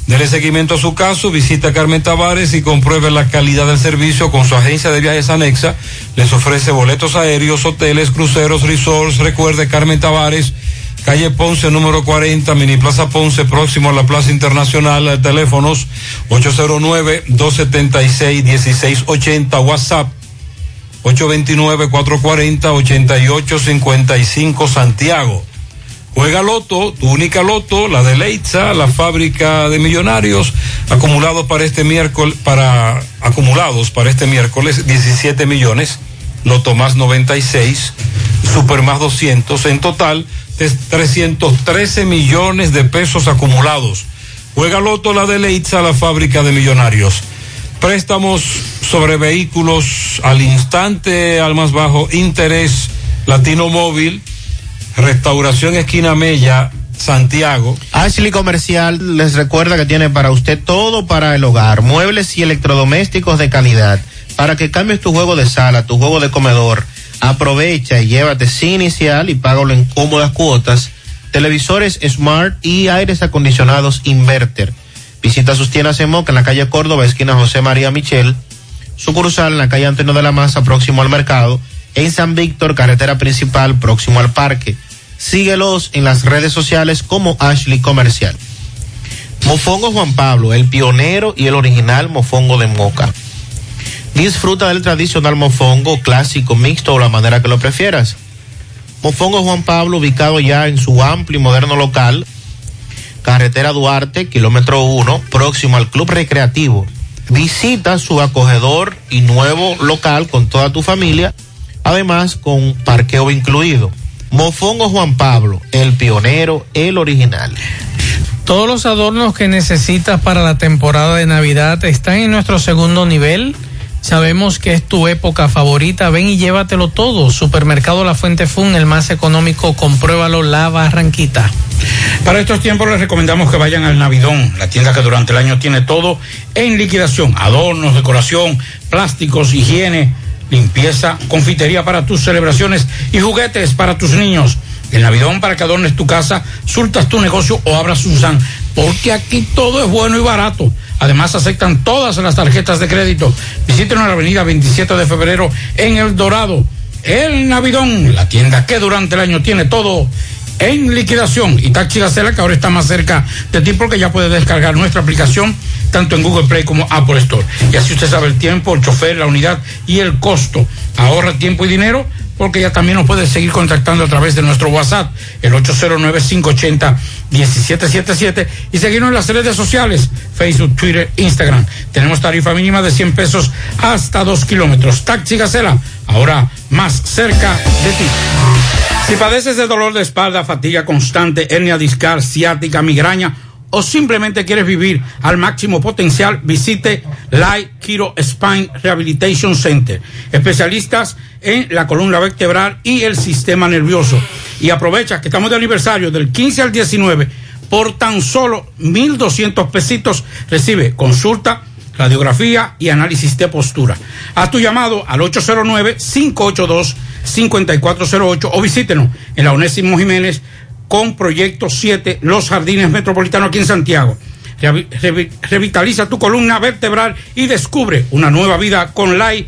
Dele seguimiento a su caso, visita a Carmen Tavares y compruebe la calidad del servicio con su agencia de viajes anexa. Les ofrece boletos aéreos, hoteles, cruceros, resorts. Recuerde Carmen Tavares calle Ponce número 40, Mini Plaza Ponce, próximo a la Plaza Internacional, teléfonos 809-276-1680, WhatsApp 829-440-8855, Santiago. Juega Loto, tu única Loto, la de Leitza, la fábrica de millonarios, acumulados para este miércoles, para, acumulados para este miércoles, 17 millones, Loto más 96, Super más 200, en total, 313 millones de pesos acumulados. Juega Loto la de Leitza, la fábrica de millonarios. Préstamos sobre vehículos al instante, al más bajo interés, Latino Móvil, Restauración Esquina Mella, Santiago. Ashley Comercial les recuerda que tiene para usted todo para el hogar, muebles y electrodomésticos de calidad, para que cambies tu juego de sala, tu juego de comedor Aprovecha y llévate sin inicial y págalo en cómodas cuotas. Televisores Smart y aires acondicionados Inverter. Visita sus tiendas en Moca en la calle Córdoba, esquina José María Michel. Sucursal en la calle Antonio de la Maza, próximo al mercado. En San Víctor, carretera principal, próximo al parque. Síguelos en las redes sociales como Ashley Comercial. Mofongo Juan Pablo, el pionero y el original mofongo de Moca. Disfruta del tradicional mofongo clásico, mixto o la manera que lo prefieras. Mofongo Juan Pablo, ubicado ya en su amplio y moderno local, carretera Duarte, kilómetro 1, próximo al Club Recreativo. Visita su acogedor y nuevo local con toda tu familia, además con parqueo incluido. Mofongo Juan Pablo, el pionero, el original. Todos los adornos que necesitas para la temporada de Navidad están en nuestro segundo nivel Sabemos que es tu época favorita. Ven y llévatelo todo. Supermercado La Fuente Fun, el más económico. Compruébalo, la Barranquita. Para estos tiempos les recomendamos que vayan al Navidón, la tienda que durante el año tiene todo en liquidación. Adornos, decoración, plásticos, higiene, limpieza, confitería para tus celebraciones y juguetes para tus niños. El Navidón para que adornes tu casa, surtas tu negocio o abras Susan, porque aquí todo es bueno y barato. Además aceptan todas las tarjetas de crédito. Visiten la avenida 27 de febrero en El Dorado. El Navidón, la tienda que durante el año tiene todo en liquidación. Y Taxi Gacela, que ahora está más cerca de ti porque ya puede descargar nuestra aplicación tanto en Google Play como Apple Store. Y así usted sabe el tiempo, el chofer, la unidad y el costo. Ahorra tiempo y dinero porque ya también nos puedes seguir contactando a través de nuestro WhatsApp, el 809-580-1777, y seguirnos en las redes sociales, Facebook, Twitter, Instagram. Tenemos tarifa mínima de 100 pesos hasta 2 kilómetros. Taxi Gacela, ahora más cerca de ti. Si padeces de dolor de espalda, fatiga constante, hernia discal, ciática, migraña, o simplemente quieres vivir al máximo potencial, visite Light Kiro Spine Rehabilitation Center. Especialistas en la columna vertebral y el sistema nervioso. Y aprovecha que estamos de aniversario del 15 al 19 por tan solo 1.200 pesitos. Recibe consulta, radiografía y análisis de postura. Haz tu llamado al 809-582-5408 o visítenos en la Onésimo Jiménez con Proyecto 7 Los Jardines Metropolitanos aquí en Santiago. Revi- revi- Revitaliza tu columna vertebral y descubre una nueva vida con Light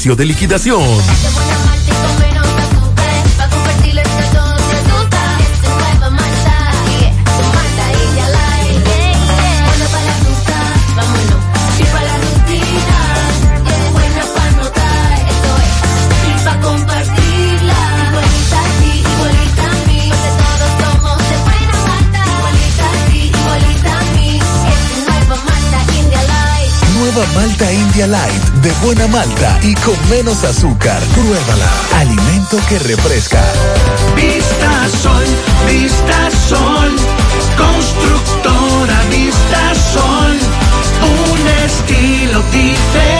de liquidación. Malta India Light de buena malta y con menos azúcar. Pruébala. Alimento que refresca. Vista Sol, Vista Sol, constructora Vista Sol, un estilo diferente,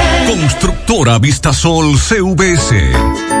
Constructora Vistasol CVS.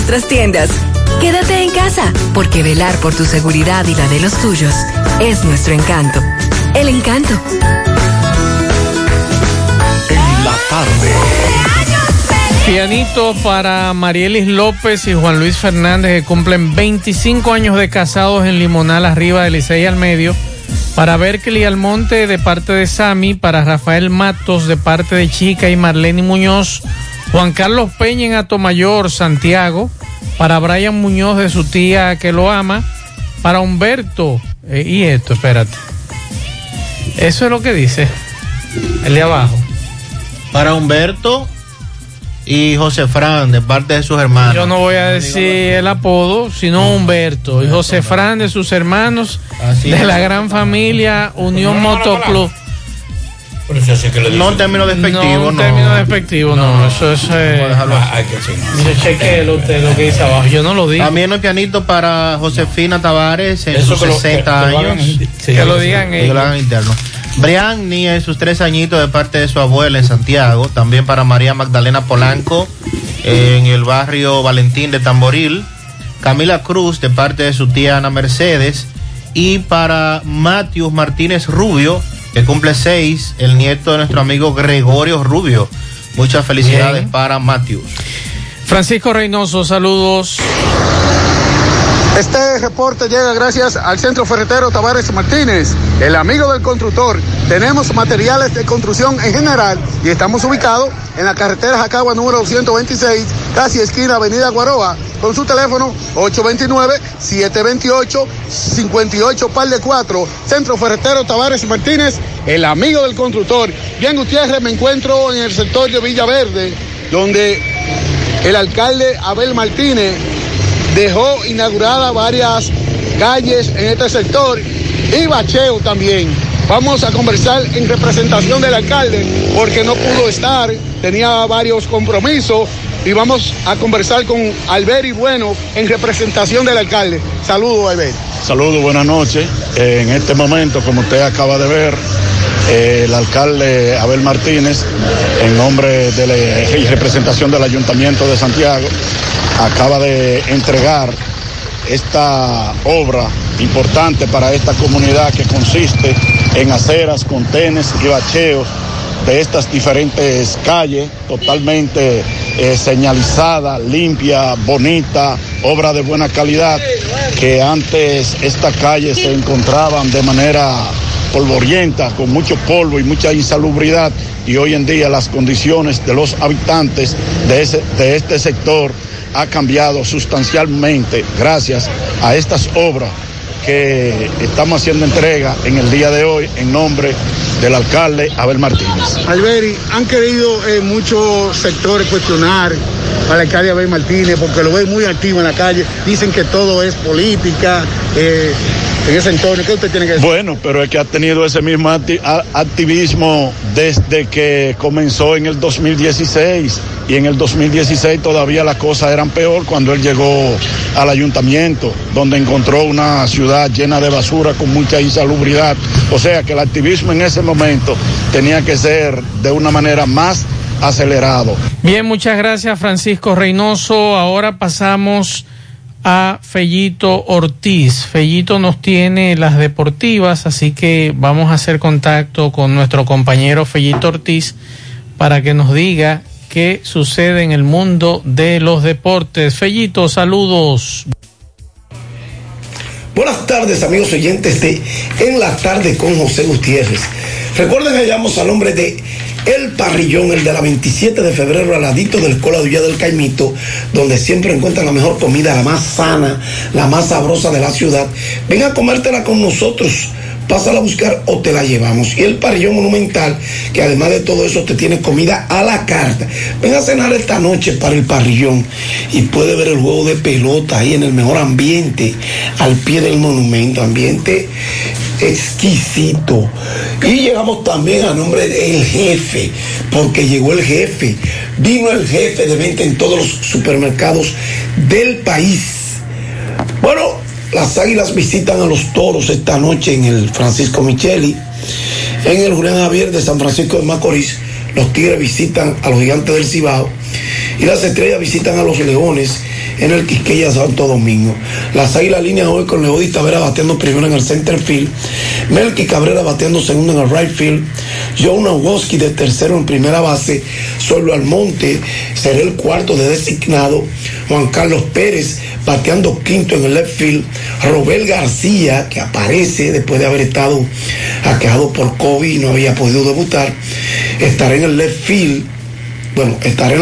nuestras tiendas. Quédate en casa, porque velar por tu seguridad y la de los tuyos es nuestro encanto. El encanto. En la tarde. Pianito para Marielis López y Juan Luis Fernández que cumplen 25 años de casados en Limonal arriba de Licey al medio. Para Berkeley Almonte de parte de Sami, para Rafael Matos de parte de Chica y Marlene Muñoz, Juan Carlos Peña en Atomayor, Santiago, para Brian Muñoz de su tía que lo ama, para Humberto, eh, y esto, espérate. Eso es lo que dice, el de abajo. Para Humberto y José Fran, de parte de sus hermanos. Yo no voy a decir el apodo, sino Humberto y José Fran de sus hermanos Así de la gran familia Unión Motoclub. No en términos despectivos, no. no. en términos despectivos, no. Eso es. Eh, mire, chequéelo usted lo que dice abajo. Yo no lo digo. También un pianito para Josefina Tavares en Eso sus que lo- 60 que lo hagan años. sí, que lo digan Que lo ellos. hagan interno. Brianni en sus tres añitos de parte de su abuela en Santiago. También para María Magdalena Polanco en el barrio Valentín de Tamboril. Camila Cruz de parte de su tía Ana Mercedes. Y para Matius Martínez Rubio, que cumple seis, el nieto de nuestro amigo Gregorio Rubio. Muchas felicidades Bien. para Matius. Francisco Reynoso, saludos. Este reporte llega gracias al Centro Ferretero Tavares Martínez, el amigo del constructor. Tenemos materiales de construcción en general y estamos ubicados en la carretera Jacagua número 226, casi esquina Avenida Guaroa, con su teléfono 829-728-58 par de 4. Centro Ferretero Tavares Martínez, el amigo del constructor. Bien, Gutiérrez, me encuentro en el sector de Villaverde, donde el alcalde Abel Martínez dejó inauguradas varias calles en este sector y bacheo también. Vamos a conversar en representación del alcalde porque no pudo estar, tenía varios compromisos y vamos a conversar con Alberi Bueno en representación del alcalde. Saludos, Alberi. Saludos, buenas noches. En este momento, como usted acaba de ver, eh, el alcalde Abel Martínez, en nombre de la y representación del Ayuntamiento de Santiago, acaba de entregar esta obra importante para esta comunidad que consiste en aceras, contenes y bacheos de estas diferentes calles, totalmente eh, señalizada, limpia, bonita, obra de buena calidad, que antes estas calles se encontraban de manera polvorienta, con mucho polvo y mucha insalubridad, y hoy en día las condiciones de los habitantes de, ese, de este sector ha cambiado sustancialmente gracias a estas obras que estamos haciendo entrega en el día de hoy en nombre del alcalde Abel Martínez. Alberi, han querido eh, muchos sectores cuestionar al alcalde Abel Martínez porque lo ven muy activo en la calle. Dicen que todo es política. Eh, en ese entorno, ¿qué usted tiene que decir? Bueno, pero es que ha tenido ese mismo activismo desde que comenzó en el 2016 y en el 2016 todavía las cosas eran peor cuando él llegó al ayuntamiento, donde encontró una ciudad llena de basura con mucha insalubridad. O sea que el activismo en ese momento tenía que ser de una manera más acelerado. Bien, muchas gracias Francisco Reynoso. Ahora pasamos a Fellito Ortiz. Fellito nos tiene las deportivas, así que vamos a hacer contacto con nuestro compañero Fellito Ortiz para que nos diga qué sucede en el mundo de los deportes. Fellito, saludos. Buenas tardes, amigos oyentes de En la Tarde con José Gutiérrez. Recuerden que llamamos al nombre de El Parrillón, el de la 27 de febrero, al ladito del Cola de Villa del Caimito, donde siempre encuentran la mejor comida, la más sana, la más sabrosa de la ciudad. Ven a comértela con nosotros. Pásala a buscar o te la llevamos. Y el parrillón monumental, que además de todo eso te tiene comida a la carta. Ven a cenar esta noche para el parrillón y puede ver el juego de pelota ahí en el mejor ambiente, al pie del monumento, ambiente exquisito. Y llegamos también a nombre del jefe, porque llegó el jefe. Vino el jefe de venta en todos los supermercados del país. Bueno, las águilas visitan a los toros esta noche en el Francisco Micheli. En el Julián Javier de San Francisco de Macorís, los tigres visitan a los gigantes del Cibao. Y las estrellas visitan a los leones en el Quisqueya Santo Domingo. Las águilas líneas hoy con Leody Tavera bateando primero en el center field. Melky Cabrera bateando segundo en el right field. John Woski de tercero en primera base. Solo Almonte será el cuarto de designado. Juan Carlos Pérez bateando quinto en el left field. Robel García, que aparece después de haber estado aquejado por COVID y no había podido debutar, estará en el left field. Bueno, estará en